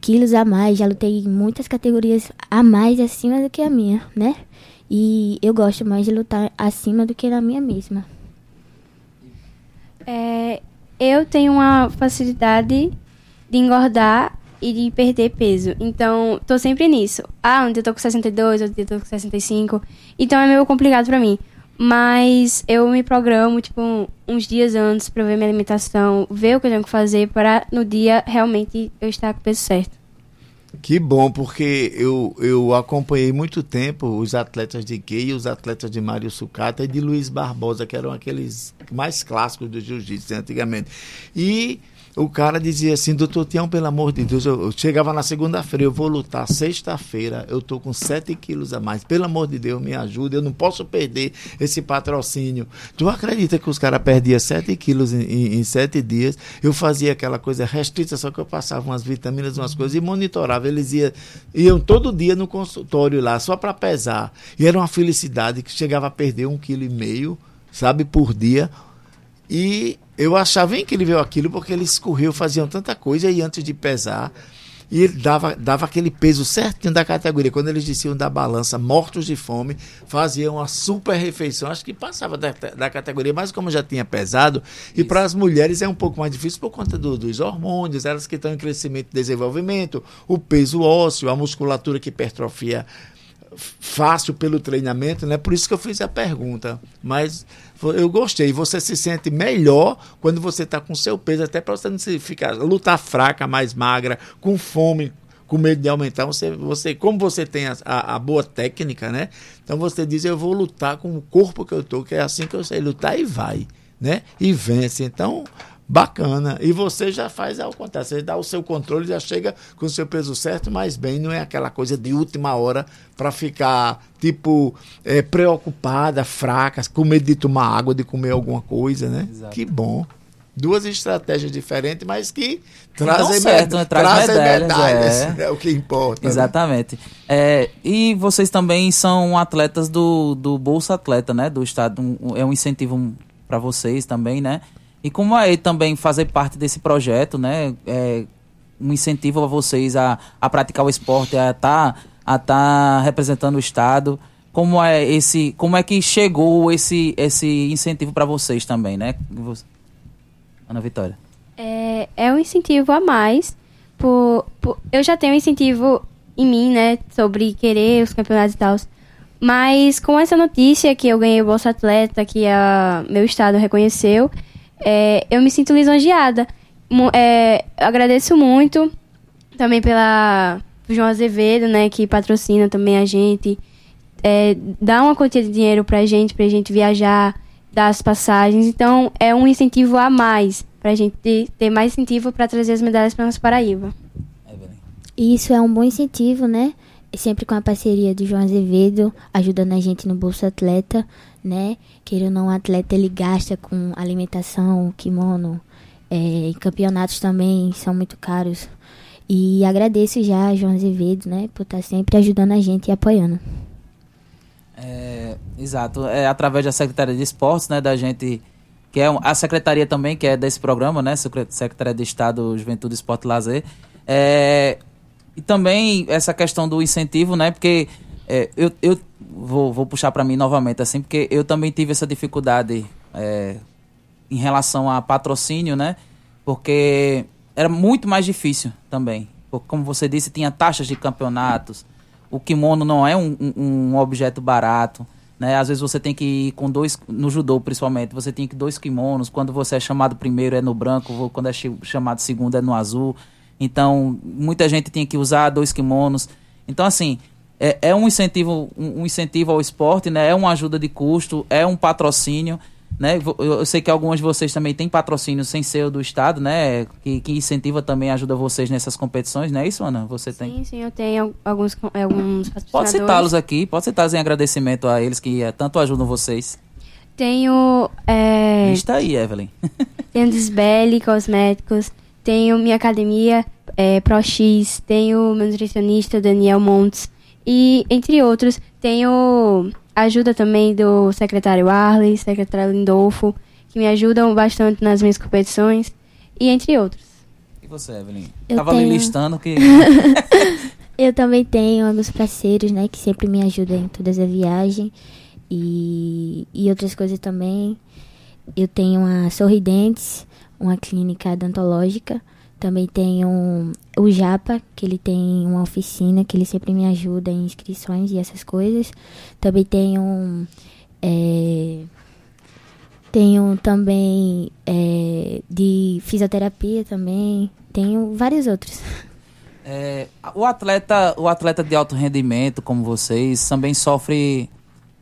quilos a mais, já lutei em muitas categorias a mais acima do que a minha, né? E eu gosto mais de lutar acima do que na minha mesma. É, eu tenho uma facilidade de engordar e de perder peso. Então, tô sempre nisso. Ah, ontem eu tô com 62, ontem eu tô com 65. Então é meio complicado para mim. Mas eu me programo, tipo, uns dias antes para ver minha alimentação, ver o que eu tenho que fazer para no dia realmente eu estar com o peso certo. Que bom, porque eu, eu acompanhei muito tempo os atletas de Kei, os atletas de Mário Sucata e de Luiz Barbosa, que eram aqueles mais clássicos do jiu-jitsu antigamente. E o cara dizia assim, doutor Tião, pelo amor de Deus, eu, eu chegava na segunda-feira, eu vou lutar sexta-feira, eu tô com 7 quilos a mais, pelo amor de Deus, me ajuda, eu não posso perder esse patrocínio. Tu acredita que os caras perdiam 7 quilos em 7 dias? Eu fazia aquela coisa restrita, só que eu passava umas vitaminas, umas coisas e monitorava. Eles iam, iam todo dia no consultório lá, só para pesar. E era uma felicidade que chegava a perder um quilo e meio, sabe, por dia. E eu achava incrível aquilo porque eles corriam, faziam tanta coisa e antes de pesar, e ele dava, dava aquele peso certinho da categoria. Quando eles desciam da balança, mortos de fome, faziam uma super refeição. Acho que passava da, da categoria, mas como já tinha pesado, Isso. e para as mulheres é um pouco mais difícil por conta do, dos hormônios, elas que estão em crescimento e desenvolvimento, o peso ósseo, a musculatura que hipertrofia fácil pelo treinamento, né? Por isso que eu fiz a pergunta. Mas eu gostei. Você se sente melhor quando você está com seu peso, até para você não se ficar lutar fraca, mais magra, com fome, com medo de aumentar. Você, você como você tem a, a, a, boa técnica, né? Então você diz eu vou lutar com o corpo que eu tô, que é assim que eu sei lutar e vai, né? E vence. Então bacana. E você já faz ao contrário, você dá o seu controle, já chega com o seu peso certo, mas bem, não é aquela coisa de última hora para ficar, tipo, é, preocupada, fraca, com medo de tomar água, de comer alguma coisa, né? Exato. Que bom duas estratégias diferentes, mas que trazem, certo, né? Traz trazem medalhas, medalhas. É. é. o que importa. Né? Exatamente. Né? É, e vocês também são atletas do, do Bolsa Atleta, né? Do Estado. Um, é um incentivo para vocês também, né? E como é também fazer parte desse projeto, né? É um incentivo a vocês a, a praticar o esporte, a estar tá, a tá representando o Estado. Como é esse, como é que chegou esse, esse incentivo para vocês também, né? Ana Vitória? É, é um incentivo a mais. Por, por, eu já tenho um incentivo em mim, né? Sobre querer os campeonatos e tal. Mas com essa notícia que eu ganhei o Bolsa Atleta, que a meu estado reconheceu, é, eu me sinto lisonjeada. É, agradeço muito também pela João Azevedo, né? Que patrocina também a gente. É, dá uma quantia de dinheiro pra gente, pra gente viajar das passagens. Então, é um incentivo a mais para a gente ter, ter mais incentivo para trazer as medalhas para nossa Paraíba. Isso é um bom incentivo, né? Sempre com a parceria do João Azevedo, ajudando a gente no Bolsa Atleta, né? Queira ou não, atleta ele gasta com alimentação, kimono, é, campeonatos também são muito caros. E agradeço já a João Azevedo, né? Por estar tá sempre ajudando a gente e apoiando. É, exato. É através da Secretaria de Esportes, né, da gente que é a secretaria também que é desse programa, né, Secretaria de Estado, Juventude, Esporte e Lazer. É, e também essa questão do incentivo, né, porque é, eu, eu vou, vou puxar para mim novamente assim, porque eu também tive essa dificuldade é, em relação a patrocínio, né, porque era muito mais difícil também. Como você disse, tinha taxas de campeonatos o kimono não é um, um, um, objeto barato. Né? Às vezes você tem que ir com dois, no judô principalmente, você tem que ir dois kimonos. Quando você é chamado primeiro é no branco, quando é chamado segundo é no azul. Então, muita gente tinha que usar dois kimonos. Então, assim, é, é um incentivo um, um incentivo ao esporte, né? É uma ajuda de custo, é um patrocínio. Né? Eu sei que alguns de vocês também têm patrocínio sem ser do Estado, né? Que, que incentiva também, ajuda vocês nessas competições, não é isso, Ana? Você sim, tem? Sim, eu tenho alguns, alguns patrocinadores. Pode citá-los aqui, pode citá-los em agradecimento a eles que é, tanto ajudam vocês. Tenho. É... Está aí, Evelyn. tenho Desbele Cosméticos, tenho minha academia é, ProX, tenho meu nutricionista Daniel Montes e, entre outros, tenho ajuda também do secretário Arley, secretário Lindolfo, que me ajudam bastante nas minhas competições, e entre outros. E você, Evelyn? Eu Tava tenho... listando que. eu também tenho alguns parceiros, né, que sempre me ajudam em todas as viagens e, e outras coisas também. Eu tenho a Sorridentes, uma clínica odontológica também tem um, o Japa, que ele tem uma oficina que ele sempre me ajuda em inscrições e essas coisas. Também tem um. É, tenho também é, de fisioterapia também. Tenho vários outros. É, o atleta, o atleta de alto rendimento, como vocês, também sofre,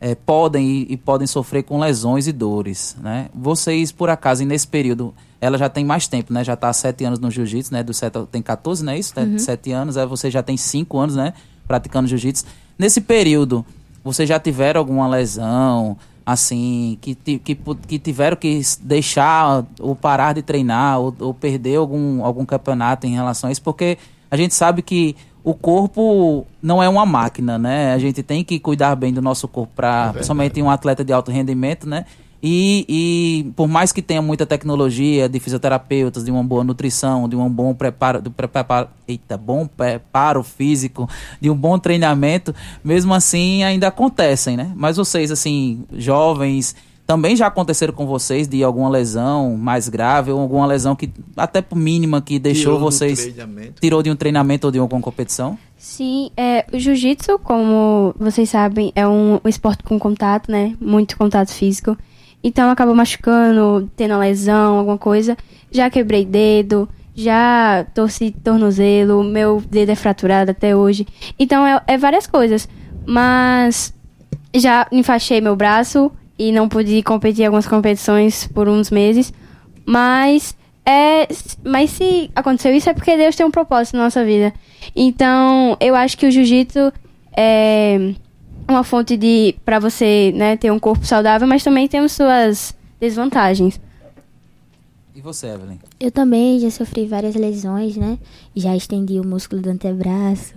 é, podem e, e, podem sofrer com lesões e dores, né? Vocês, por acaso, nesse período, ela já tem mais tempo, né? Já está há sete anos no jiu-jitsu, né? Do sete, tem 14, não é isso? Uhum. Sete anos, aí você já tem cinco anos, né? Praticando jiu-jitsu. Nesse período, você já tiveram alguma lesão, assim, que, que, que tiveram que deixar ou parar de treinar ou, ou perder algum, algum campeonato em relação a isso? Porque a gente sabe que o corpo não é uma máquina, né? A gente tem que cuidar bem do nosso corpo para, é principalmente um atleta de alto rendimento, né? E, e por mais que tenha muita tecnologia de fisioterapeutas, de uma boa nutrição, de um bom preparo, de preparo, eita, bom preparo físico, de um bom treinamento, mesmo assim ainda acontecem, né? Mas vocês, assim, jovens, também já aconteceram com vocês de alguma lesão mais grave ou alguma lesão que até mínima que deixou tirou vocês tirou de um treinamento ou de alguma competição? Sim, é, o jiu-jitsu, como vocês sabem, é um, um esporte com contato, né? Muito contato físico. Então acabou machucando, tendo lesão, alguma coisa. Já quebrei dedo, já torci tornozelo, meu dedo é fraturado até hoje. Então é, é várias coisas. Mas já enfaixei meu braço e não pude competir em algumas competições por uns meses. Mas É, mas se aconteceu isso é porque Deus tem um propósito na nossa vida. Então, eu acho que o jiu-jitsu é uma fonte de para você, né, ter um corpo saudável, mas também tem suas desvantagens. E você, Evelyn? Eu também já sofri várias lesões, né? Já estendi o músculo do antebraço,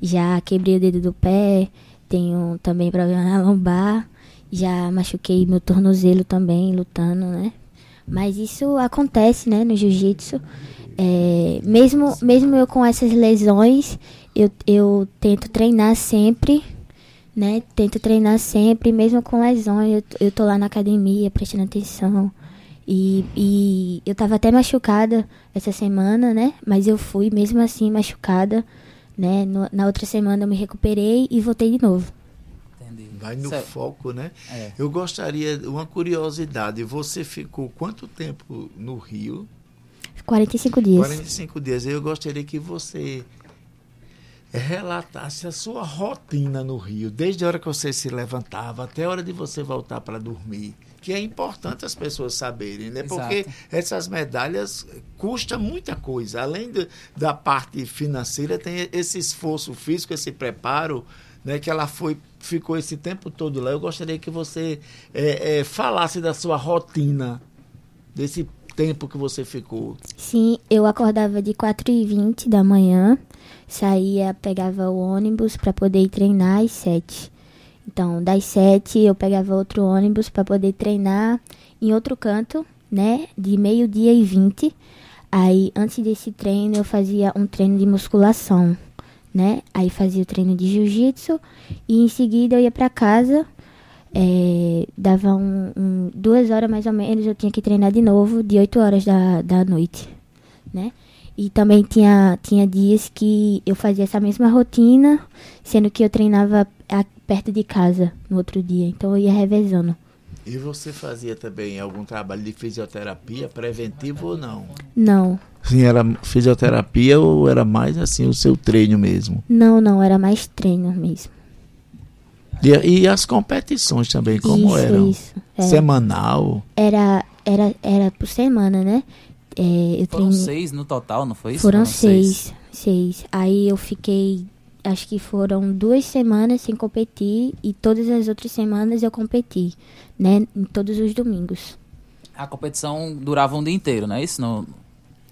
já quebrei o dedo do pé, tenho também problema na lombar, já machuquei meu tornozelo também lutando, né? Mas isso acontece, né, no jiu-jitsu. É, mesmo, mesmo eu com essas lesões, eu, eu tento treinar sempre, né? Tento treinar sempre, mesmo com lesões. Eu, eu tô lá na academia prestando atenção. E, e eu tava até machucada essa semana, né? Mas eu fui mesmo assim machucada, né? No, na outra semana eu me recuperei e voltei de novo. Entendi. Vai no certo. foco, né? É. Eu gostaria, uma curiosidade, você ficou quanto tempo no Rio? 45 dias. 45 dias. Eu gostaria que você relatasse a sua rotina no Rio, desde a hora que você se levantava até a hora de você voltar para dormir que é importante as pessoas saberem, né? Exato. Porque essas medalhas custam muita coisa. Além de, da parte financeira, tem esse esforço físico, esse preparo, né? Que ela foi, ficou esse tempo todo lá. Eu gostaria que você é, é, falasse da sua rotina, desse tempo que você ficou. Sim, eu acordava de 4h20 da manhã, saía, pegava o ônibus para poder ir treinar às 7 então, das sete eu pegava outro ônibus para poder treinar em outro canto, né? De meio-dia e vinte. Aí, antes desse treino, eu fazia um treino de musculação, né? Aí fazia o treino de jiu-jitsu e em seguida eu ia para casa. É, dava um, um, duas horas mais ou menos, eu tinha que treinar de novo, de 8 horas da, da noite, né? E também tinha, tinha dias que eu fazia essa mesma rotina, sendo que eu treinava perto de casa no outro dia. Então eu ia revezando. E você fazia também algum trabalho de fisioterapia preventivo ou não? Não. Sim, era fisioterapia ou era mais assim o seu treino mesmo? Não, não, era mais treino mesmo. E, e as competições também, como isso, eram? Isso, é. Semanal? Era, era, era por semana, né? É, eu Foram seis no total, não foi isso? Foram, Foram seis, seis. Aí eu fiquei acho que foram duas semanas sem competir e todas as outras semanas eu competi, né? Em todos os domingos. A competição durava um dia inteiro, não é isso? No,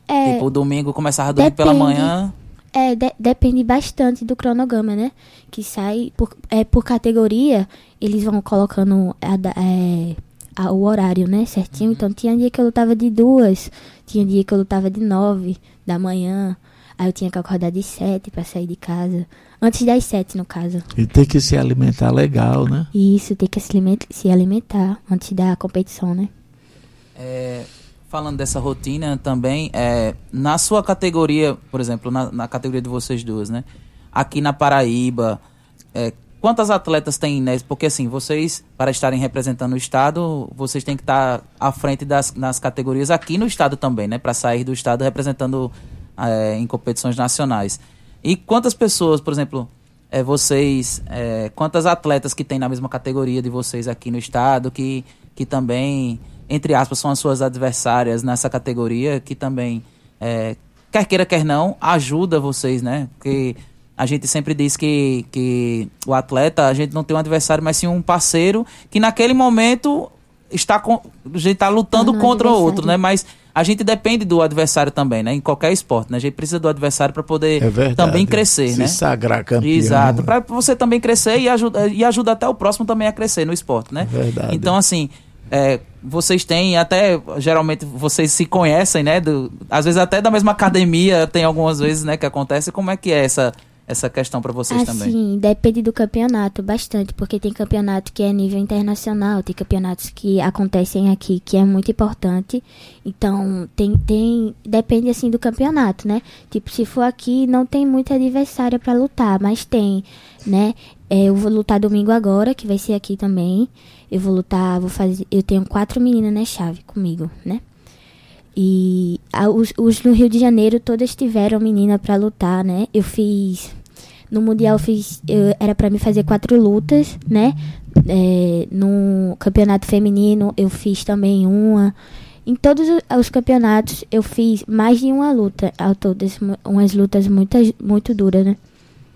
é, tipo, o domingo começava depende, pela manhã. É, de, depende bastante do cronograma, né? Que sai por, é, por categoria, eles vão colocando a, é, a, o horário, né? Certinho. Uhum. Então tinha dia que eu lutava de duas, tinha dia que eu lutava de nove da manhã. Aí eu tinha que acordar de sete para sair de casa. Antes das sete, no caso. E ter que se alimentar legal, né? Isso, ter que se alimentar antes da competição, né? É, falando dessa rotina também, é, na sua categoria, por exemplo, na, na, categoria de vocês duas, né? Aqui na Paraíba, é, quantas atletas tem, né? Porque assim, vocês, para estarem representando o estado, vocês têm que estar à frente das nas categorias aqui no estado também, né? Para sair do estado representando é, em competições nacionais. E quantas pessoas, por exemplo, é, vocês, é, quantas atletas que tem na mesma categoria de vocês aqui no estado, que, que também, entre aspas, são as suas adversárias nessa categoria, que também, é, quer queira, quer não, ajuda vocês, né? Porque a gente sempre diz que, que o atleta, a gente não tem um adversário, mas sim um parceiro que naquele momento está, com, a gente está lutando ah, contra o outro, né? Mas a gente depende do adversário também, né? Em qualquer esporte, né? A gente precisa do adversário para poder é também crescer, Se né? sagrar campeão. Exato, para você também crescer e ajuda, e ajuda até o próximo também a crescer no esporte, né? Verdade. Então, assim, é, vocês têm até, geralmente, vocês se conhecem, né? Do, às vezes até da mesma academia, tem algumas vezes, né, que acontece. Como é que é essa essa questão para vocês assim, também? Sim, depende do campeonato, bastante, porque tem campeonato que é nível internacional, tem campeonatos que acontecem aqui que é muito importante. Então, tem tem depende assim do campeonato, né? Tipo, se for aqui, não tem muita adversária para lutar, mas tem, né? É, eu vou lutar domingo agora, que vai ser aqui também. Eu vou lutar, vou fazer, eu tenho quatro meninas na chave comigo, né? E a, os, os, no Rio de Janeiro todas tiveram menina para lutar, né? Eu fiz no mundial fiz eu, era para me fazer quatro lutas, né? É, no campeonato feminino eu fiz também uma Em todos os campeonatos eu fiz mais de uma luta ao todo, umas lutas muito, muito duras, né?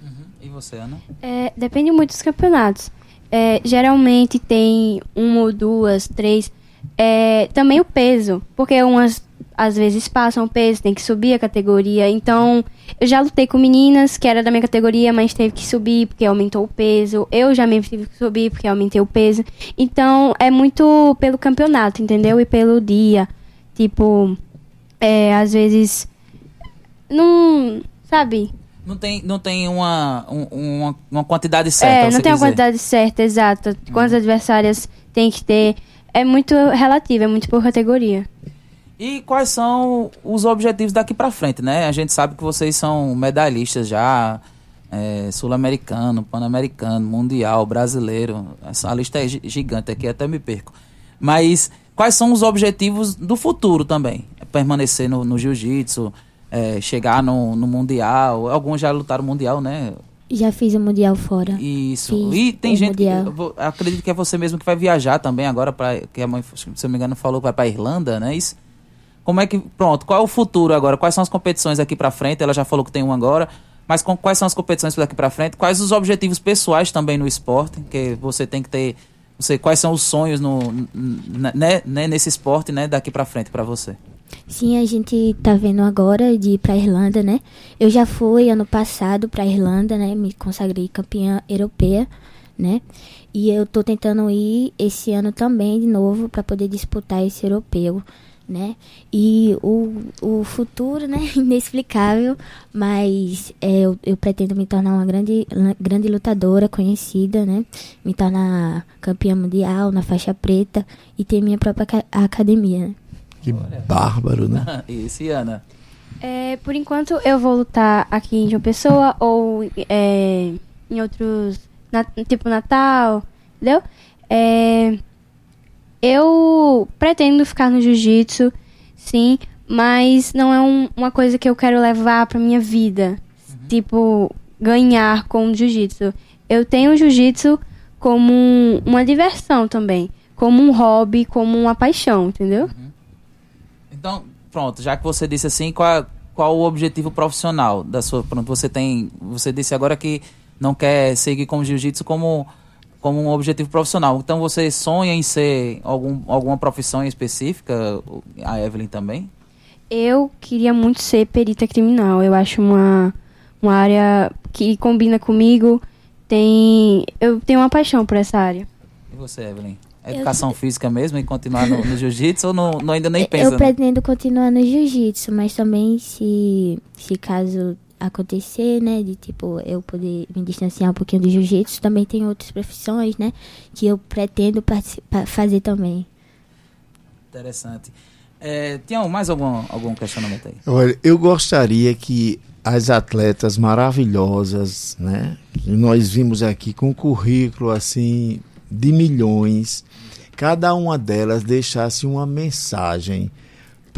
Uhum. E você, Ana? É, depende muito dos campeonatos. É, geralmente tem uma ou duas, três. É, também o peso, porque umas às vezes passam o peso, tem que subir a categoria. Então, eu já lutei com meninas que era da minha categoria, mas teve que subir porque aumentou o peso. Eu já mesmo tive que subir porque aumentei o peso. Então, é muito pelo campeonato, entendeu? E pelo dia. Tipo, é, às vezes. Não. Sabe? Não tem, não tem uma, uma, uma quantidade certa. É, não tem uma quantidade certa, exata. Quantas adversárias tem que ter. É muito relativo, é muito por categoria. E quais são os objetivos daqui para frente, né? A gente sabe que vocês são medalhistas já, é, sul-americano, pan-americano, mundial, brasileiro. Essa lista é gigante aqui, até me perco. Mas quais são os objetivos do futuro também? É permanecer no, no jiu-jitsu, é, chegar no, no mundial. Alguns já lutaram mundial, né? Já fiz o mundial fora. Isso. Fiz e tem gente que acredito que é você mesmo que vai viajar também agora para que a mãe, se não me engano, falou que vai para Irlanda, né? Isso. Como é que. Pronto, qual é o futuro agora? Quais são as competições aqui para frente? Ela já falou que tem uma agora. Mas com, quais são as competições daqui para frente? Quais os objetivos pessoais também no esporte? Que você tem que ter. Você, quais são os sonhos no, né, né, nesse esporte né, daqui para frente para você? Sim, a gente tá vendo agora de ir pra Irlanda, né? Eu já fui ano passado pra Irlanda, né? Me consagrei campeã europeia, né? E eu tô tentando ir esse ano também de novo para poder disputar esse europeu né? E o, o futuro, né? Inexplicável, mas é, eu, eu pretendo me tornar uma grande, grande lutadora conhecida, né? Me tornar campeã mundial na faixa preta e ter minha própria academia. Né? Que bárbaro, né? E Ana? É, por enquanto eu vou lutar aqui em João Pessoa ou é, em outros, na, tipo Natal, entendeu? É, eu pretendo ficar no jiu-jitsu, sim, mas não é um, uma coisa que eu quero levar pra minha vida. Uhum. Tipo, ganhar com o jiu-jitsu. Eu tenho o jiu-jitsu como um, uma diversão também. Como um hobby, como uma paixão, entendeu? Uhum. Então, pronto, já que você disse assim, qual, qual o objetivo profissional da sua. Pronto, você tem. Você disse agora que não quer seguir com o jiu-jitsu como como um objetivo profissional. Então você sonha em ser algum, alguma profissão específica, a Evelyn também? Eu queria muito ser perita criminal. Eu acho uma, uma área que combina comigo. Tem, eu tenho uma paixão por essa área. E você, Evelyn? Educação eu... física mesmo e continuar no, no jiu-jitsu ou não, não, ainda nem pensa? Eu pretendo continuar no jiu-jitsu, mas também se, se caso acontecer, né? De tipo, eu poder me distanciar um pouquinho do jiu-jitsu. Também tem outras profissões, né? Que eu pretendo fazer também. Interessante. É, mais algum, algum questionamento aí? Olha, eu gostaria que as atletas maravilhosas, né? Que nós vimos aqui com um currículo assim de milhões, cada uma delas deixasse uma mensagem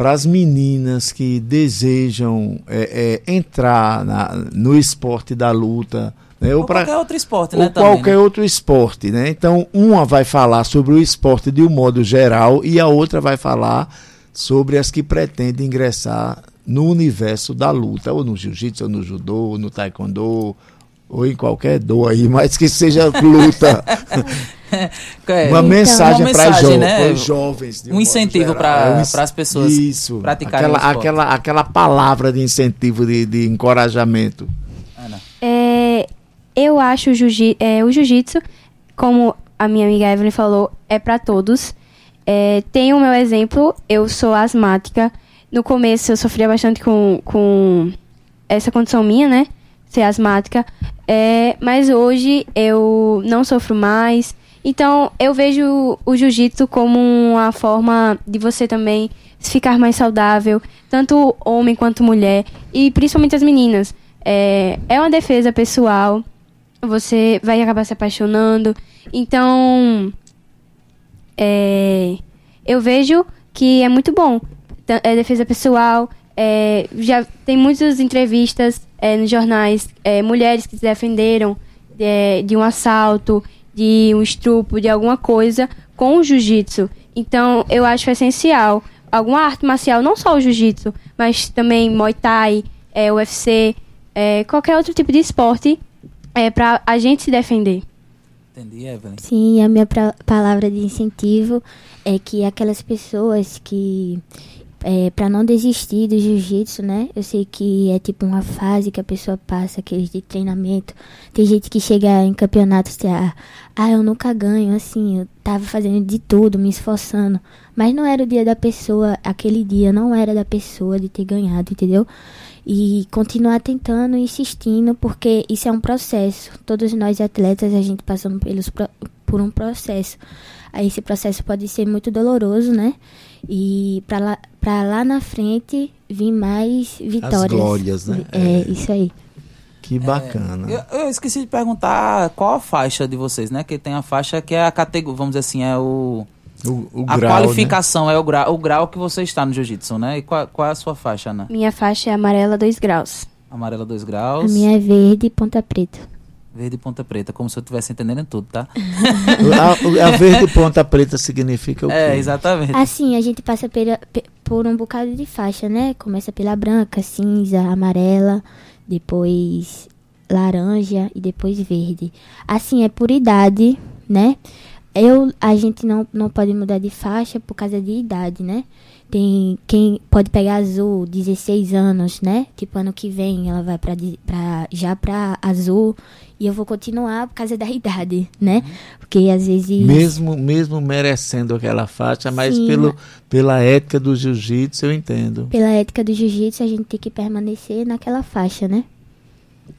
para as meninas que desejam é, é, entrar na, no esporte da luta. Né? Ou, ou pra, qualquer outro esporte, né? Ou também, qualquer né? outro esporte, né? Então, uma vai falar sobre o esporte de um modo geral e a outra vai falar sobre as que pretendem ingressar no universo da luta, ou no jiu-jitsu, ou no judô, ou no taekwondo, ou em qualquer dor aí, mas que seja luta. é, uma mensagem então, para jo né? os jovens. Um, um incentivo para é as pessoas isso, praticarem aquela, aquela, aquela palavra de incentivo, de, de encorajamento. Ana. É, eu acho jiu é, o jiu-jitsu, como a minha amiga Evelyn falou, é para todos. É, tem o meu exemplo, eu sou asmática. No começo eu sofria bastante com, com essa condição minha, né? Ser asmática. É, mas hoje eu não sofro mais. Então, eu vejo o jiu-jitsu como uma forma de você também ficar mais saudável, tanto homem quanto mulher, e principalmente as meninas. É, é uma defesa pessoal, você vai acabar se apaixonando. Então, é, eu vejo que é muito bom. É defesa pessoal, é, já tem muitas entrevistas é, nos jornais, é, mulheres que se defenderam de, é, de um assalto de um estrupo, de alguma coisa com o jiu-jitsu. Então, eu acho essencial alguma arte marcial, não só o jiu-jitsu, mas também Muay Thai, é, UFC, é, qualquer outro tipo de esporte é, para a gente se defender. Entendi, Evelyn. Sim, a minha pra- palavra de incentivo é que aquelas pessoas que é, para não desistir do jiu-jitsu, né? Eu sei que é tipo uma fase que a pessoa passa, aqueles de treinamento. Tem gente que chega em campeonatos e ah, ah, eu nunca ganho, assim, eu tava fazendo de tudo, me esforçando. Mas não era o dia da pessoa, aquele dia não era da pessoa de ter ganhado, entendeu? E continuar tentando, insistindo, porque isso é um processo. Todos nós atletas, a gente passando pelos, por um processo. Aí esse processo pode ser muito doloroso, né? E para lá, pra lá na frente vir mais vitórias. glórias, né? É, isso aí. Que bacana. Eu, eu esqueci de perguntar qual a faixa de vocês, né? Que tem a faixa que é a categoria, vamos dizer assim, é o. O, o a grau, né? qualificação é o grau, o grau que você está no jiu-jitsu, né? E qual, qual é a sua faixa, Ana? Minha faixa é amarela 2 graus. Amarela 2 A graus, minha é verde e ponta preta. Verde e ponta preta, como se eu estivesse entendendo tudo, tá? A, a verde ponta preta significa o quê? É, exatamente. Assim, a gente passa pela- pe- por um bocado de faixa, né? Começa pela branca, cinza, amarela, depois laranja e depois verde. Assim, é por idade, né? Eu, a gente não, não pode mudar de faixa por causa de idade, né? Tem quem pode pegar azul, 16 anos, né? Tipo, ano que vem ela vai pra, pra, já pra azul e eu vou continuar por causa da idade, né? Porque às vezes... Mesmo, mesmo merecendo aquela faixa, mas Sim. pelo, pela ética do jiu-jitsu eu entendo. Pela ética do jiu-jitsu, a gente tem que permanecer naquela faixa, né?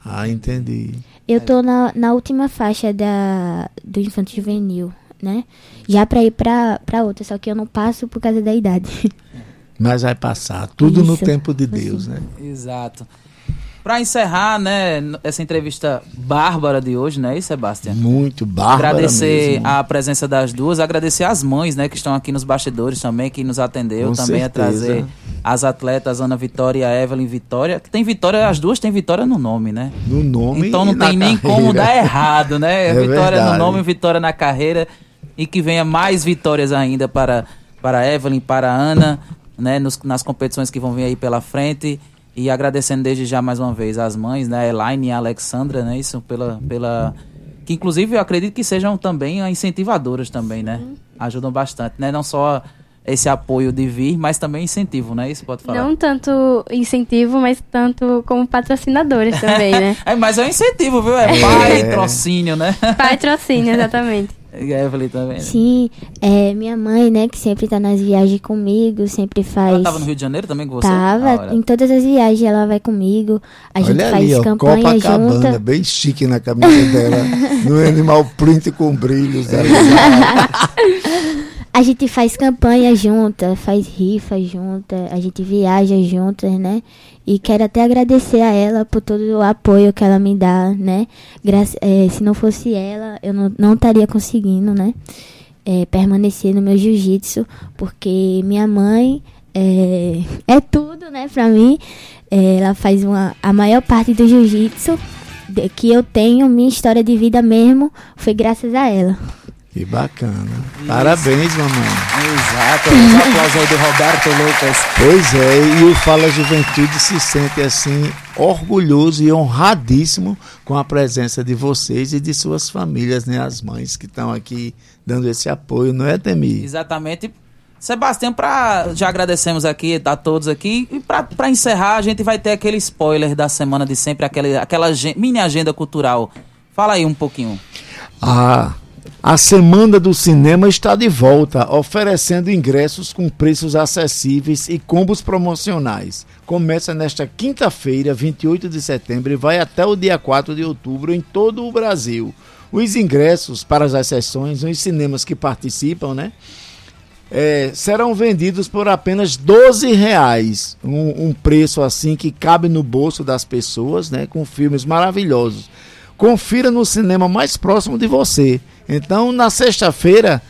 Ah, entendi. Eu tô na, na última faixa da, do infanto juvenil, né? Já pra ir pra, pra outra, só que eu não passo por causa da idade. Mas vai passar. Tudo no Isso. tempo de Deus, né? Exato. Pra encerrar, né, essa entrevista bárbara de hoje, né, isso, Sebastião? Muito bárbaro. agradecer mesmo. a presença das duas, agradecer as mães, né, que estão aqui nos bastidores também, que nos atendeu Com também a certeza. trazer as atletas Ana Vitória e a Evelyn Vitória, que tem Vitória, as duas têm Vitória no nome, né? No nome Então não e na tem nem carreira. como dar errado, né? É vitória verdade. no nome, vitória na carreira e que venha mais vitórias ainda para para a Evelyn, para a Ana, né, nos- nas competições que vão vir aí pela frente. E agradecendo desde já mais uma vez as mães, né, a Elaine e a Alexandra, né, isso pela pela que inclusive eu acredito que sejam também incentivadoras também, né? Ajudam bastante, né? Não só esse apoio de vir, mas também incentivo, né? Isso pode falar. Não tanto incentivo, mas tanto como patrocinadores também, né? É, mas é um incentivo, viu? É patrocínio, né? Patrocínio, exatamente. Evelyn também. né? Sim, é minha mãe, né, que sempre tá nas viagens comigo, sempre faz. Ela tava no Rio de Janeiro também com você? Tava, Ah, em todas as viagens ela vai comigo. A gente Olha faz ali, ó, campanha Copacabana, junta. bem chique na camisa dela. no animal print com brilhos. né? A gente faz campanha junta, faz rifa junta, a gente viaja juntas, né? E quero até agradecer a ela por todo o apoio que ela me dá, né? Graça, é, se não fosse ela, eu não, estaria conseguindo, né? É, permanecer no meu jiu-jitsu, porque minha mãe é, é tudo, né, pra mim. É, ela faz uma, a maior parte do jiu-jitsu que eu tenho, minha história de vida mesmo, foi graças a ela. Que bacana. Parabéns, mamãe. Exato. Um aplauso aí do Roberto Lucas. Pois é, e o Fala Juventude se sente assim orgulhoso e honradíssimo com a presença de vocês e de suas famílias, né? As mães que estão aqui dando esse apoio, não é, Temi? Exatamente. Sebastião, pra, já agradecemos aqui a todos aqui. E pra, pra encerrar, a gente vai ter aquele spoiler da semana de sempre, aquela agen- mini agenda cultural. Fala aí um pouquinho. Ah, a Semana do Cinema está de volta, oferecendo ingressos com preços acessíveis e combos promocionais. Começa nesta quinta-feira, 28 de setembro, e vai até o dia 4 de outubro em todo o Brasil. Os ingressos para as sessões nos cinemas que participam, né? é, serão vendidos por apenas 12 reais. Um, um preço assim que cabe no bolso das pessoas, né? Com filmes maravilhosos. Confira no cinema mais próximo de você. Então, na sexta-feira,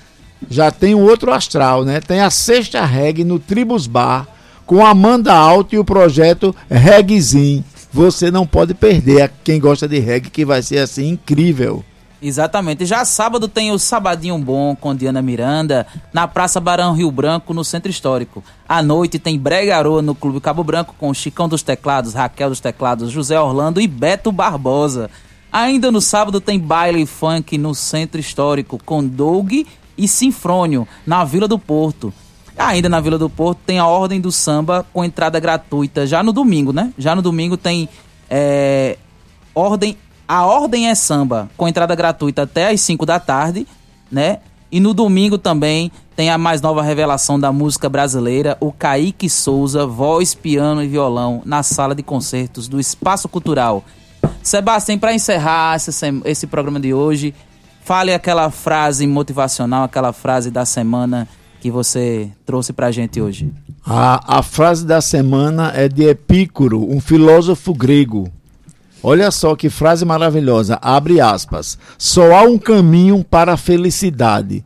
já tem um outro astral, né? Tem a Sexta Reg no Tribus Bar, com Amanda Alto e o projeto Regzin. Você não pode perder, quem gosta de reggae, que vai ser assim incrível. Exatamente. Já sábado tem o Sabadinho Bom com Diana Miranda na Praça Barão Rio Branco, no Centro Histórico. À noite tem Bregaroa no Clube Cabo Branco com Chicão dos Teclados, Raquel dos Teclados, José Orlando e Beto Barbosa. Ainda no sábado tem baile funk no Centro Histórico com Doug e Sinfrônio na Vila do Porto. Ainda na Vila do Porto tem a Ordem do Samba com entrada gratuita já no domingo, né? Já no domingo tem é, Ordem a Ordem é Samba, com entrada gratuita até às 5 da tarde, né? E no domingo também tem a mais nova revelação da música brasileira, o Kaique Souza, voz, piano e violão, na sala de concertos do Espaço Cultural. Sebastião, para encerrar esse, esse programa de hoje, fale aquela frase motivacional, aquela frase da semana que você trouxe para a gente hoje. A, a frase da semana é de Epícoro, um filósofo grego. Olha só que frase maravilhosa. Abre aspas. Só há um caminho para a felicidade.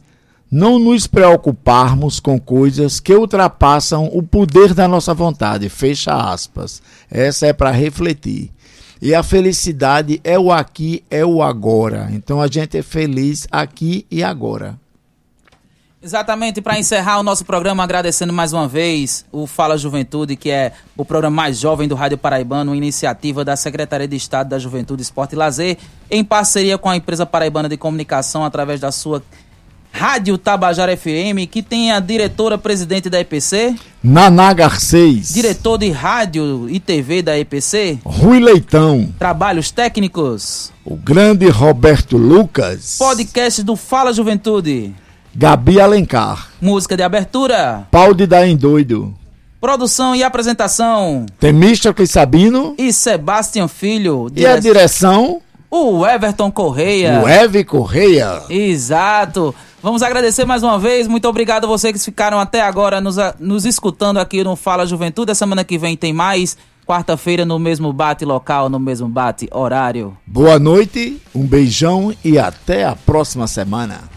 Não nos preocuparmos com coisas que ultrapassam o poder da nossa vontade. Fecha aspas. Essa é para refletir. E a felicidade é o aqui, é o agora. Então a gente é feliz aqui e agora. Exatamente, para encerrar o nosso programa, agradecendo mais uma vez o Fala Juventude, que é o programa mais jovem do Rádio Paraibano, uma iniciativa da Secretaria de Estado da Juventude, Esporte e Lazer, em parceria com a empresa paraibana de comunicação, através da sua Rádio Tabajara FM, que tem a diretora-presidente da EPC, Naná Garcês. Diretor de rádio e TV da EPC, Rui Leitão. Trabalhos técnicos, o grande Roberto Lucas. Podcast do Fala Juventude. Gabi Alencar. Música de abertura. Pau de Daim Doido. Produção e apresentação. Temístocles Sabino. E Sebastião Filho. Dire... E a direção? O Everton Correia. O Eve Correia. Exato. Vamos agradecer mais uma vez. Muito obrigado a vocês que ficaram até agora nos, nos escutando aqui no Fala Juventude. A semana que vem tem mais. Quarta-feira no mesmo bate local, no mesmo bate horário. Boa noite, um beijão e até a próxima semana.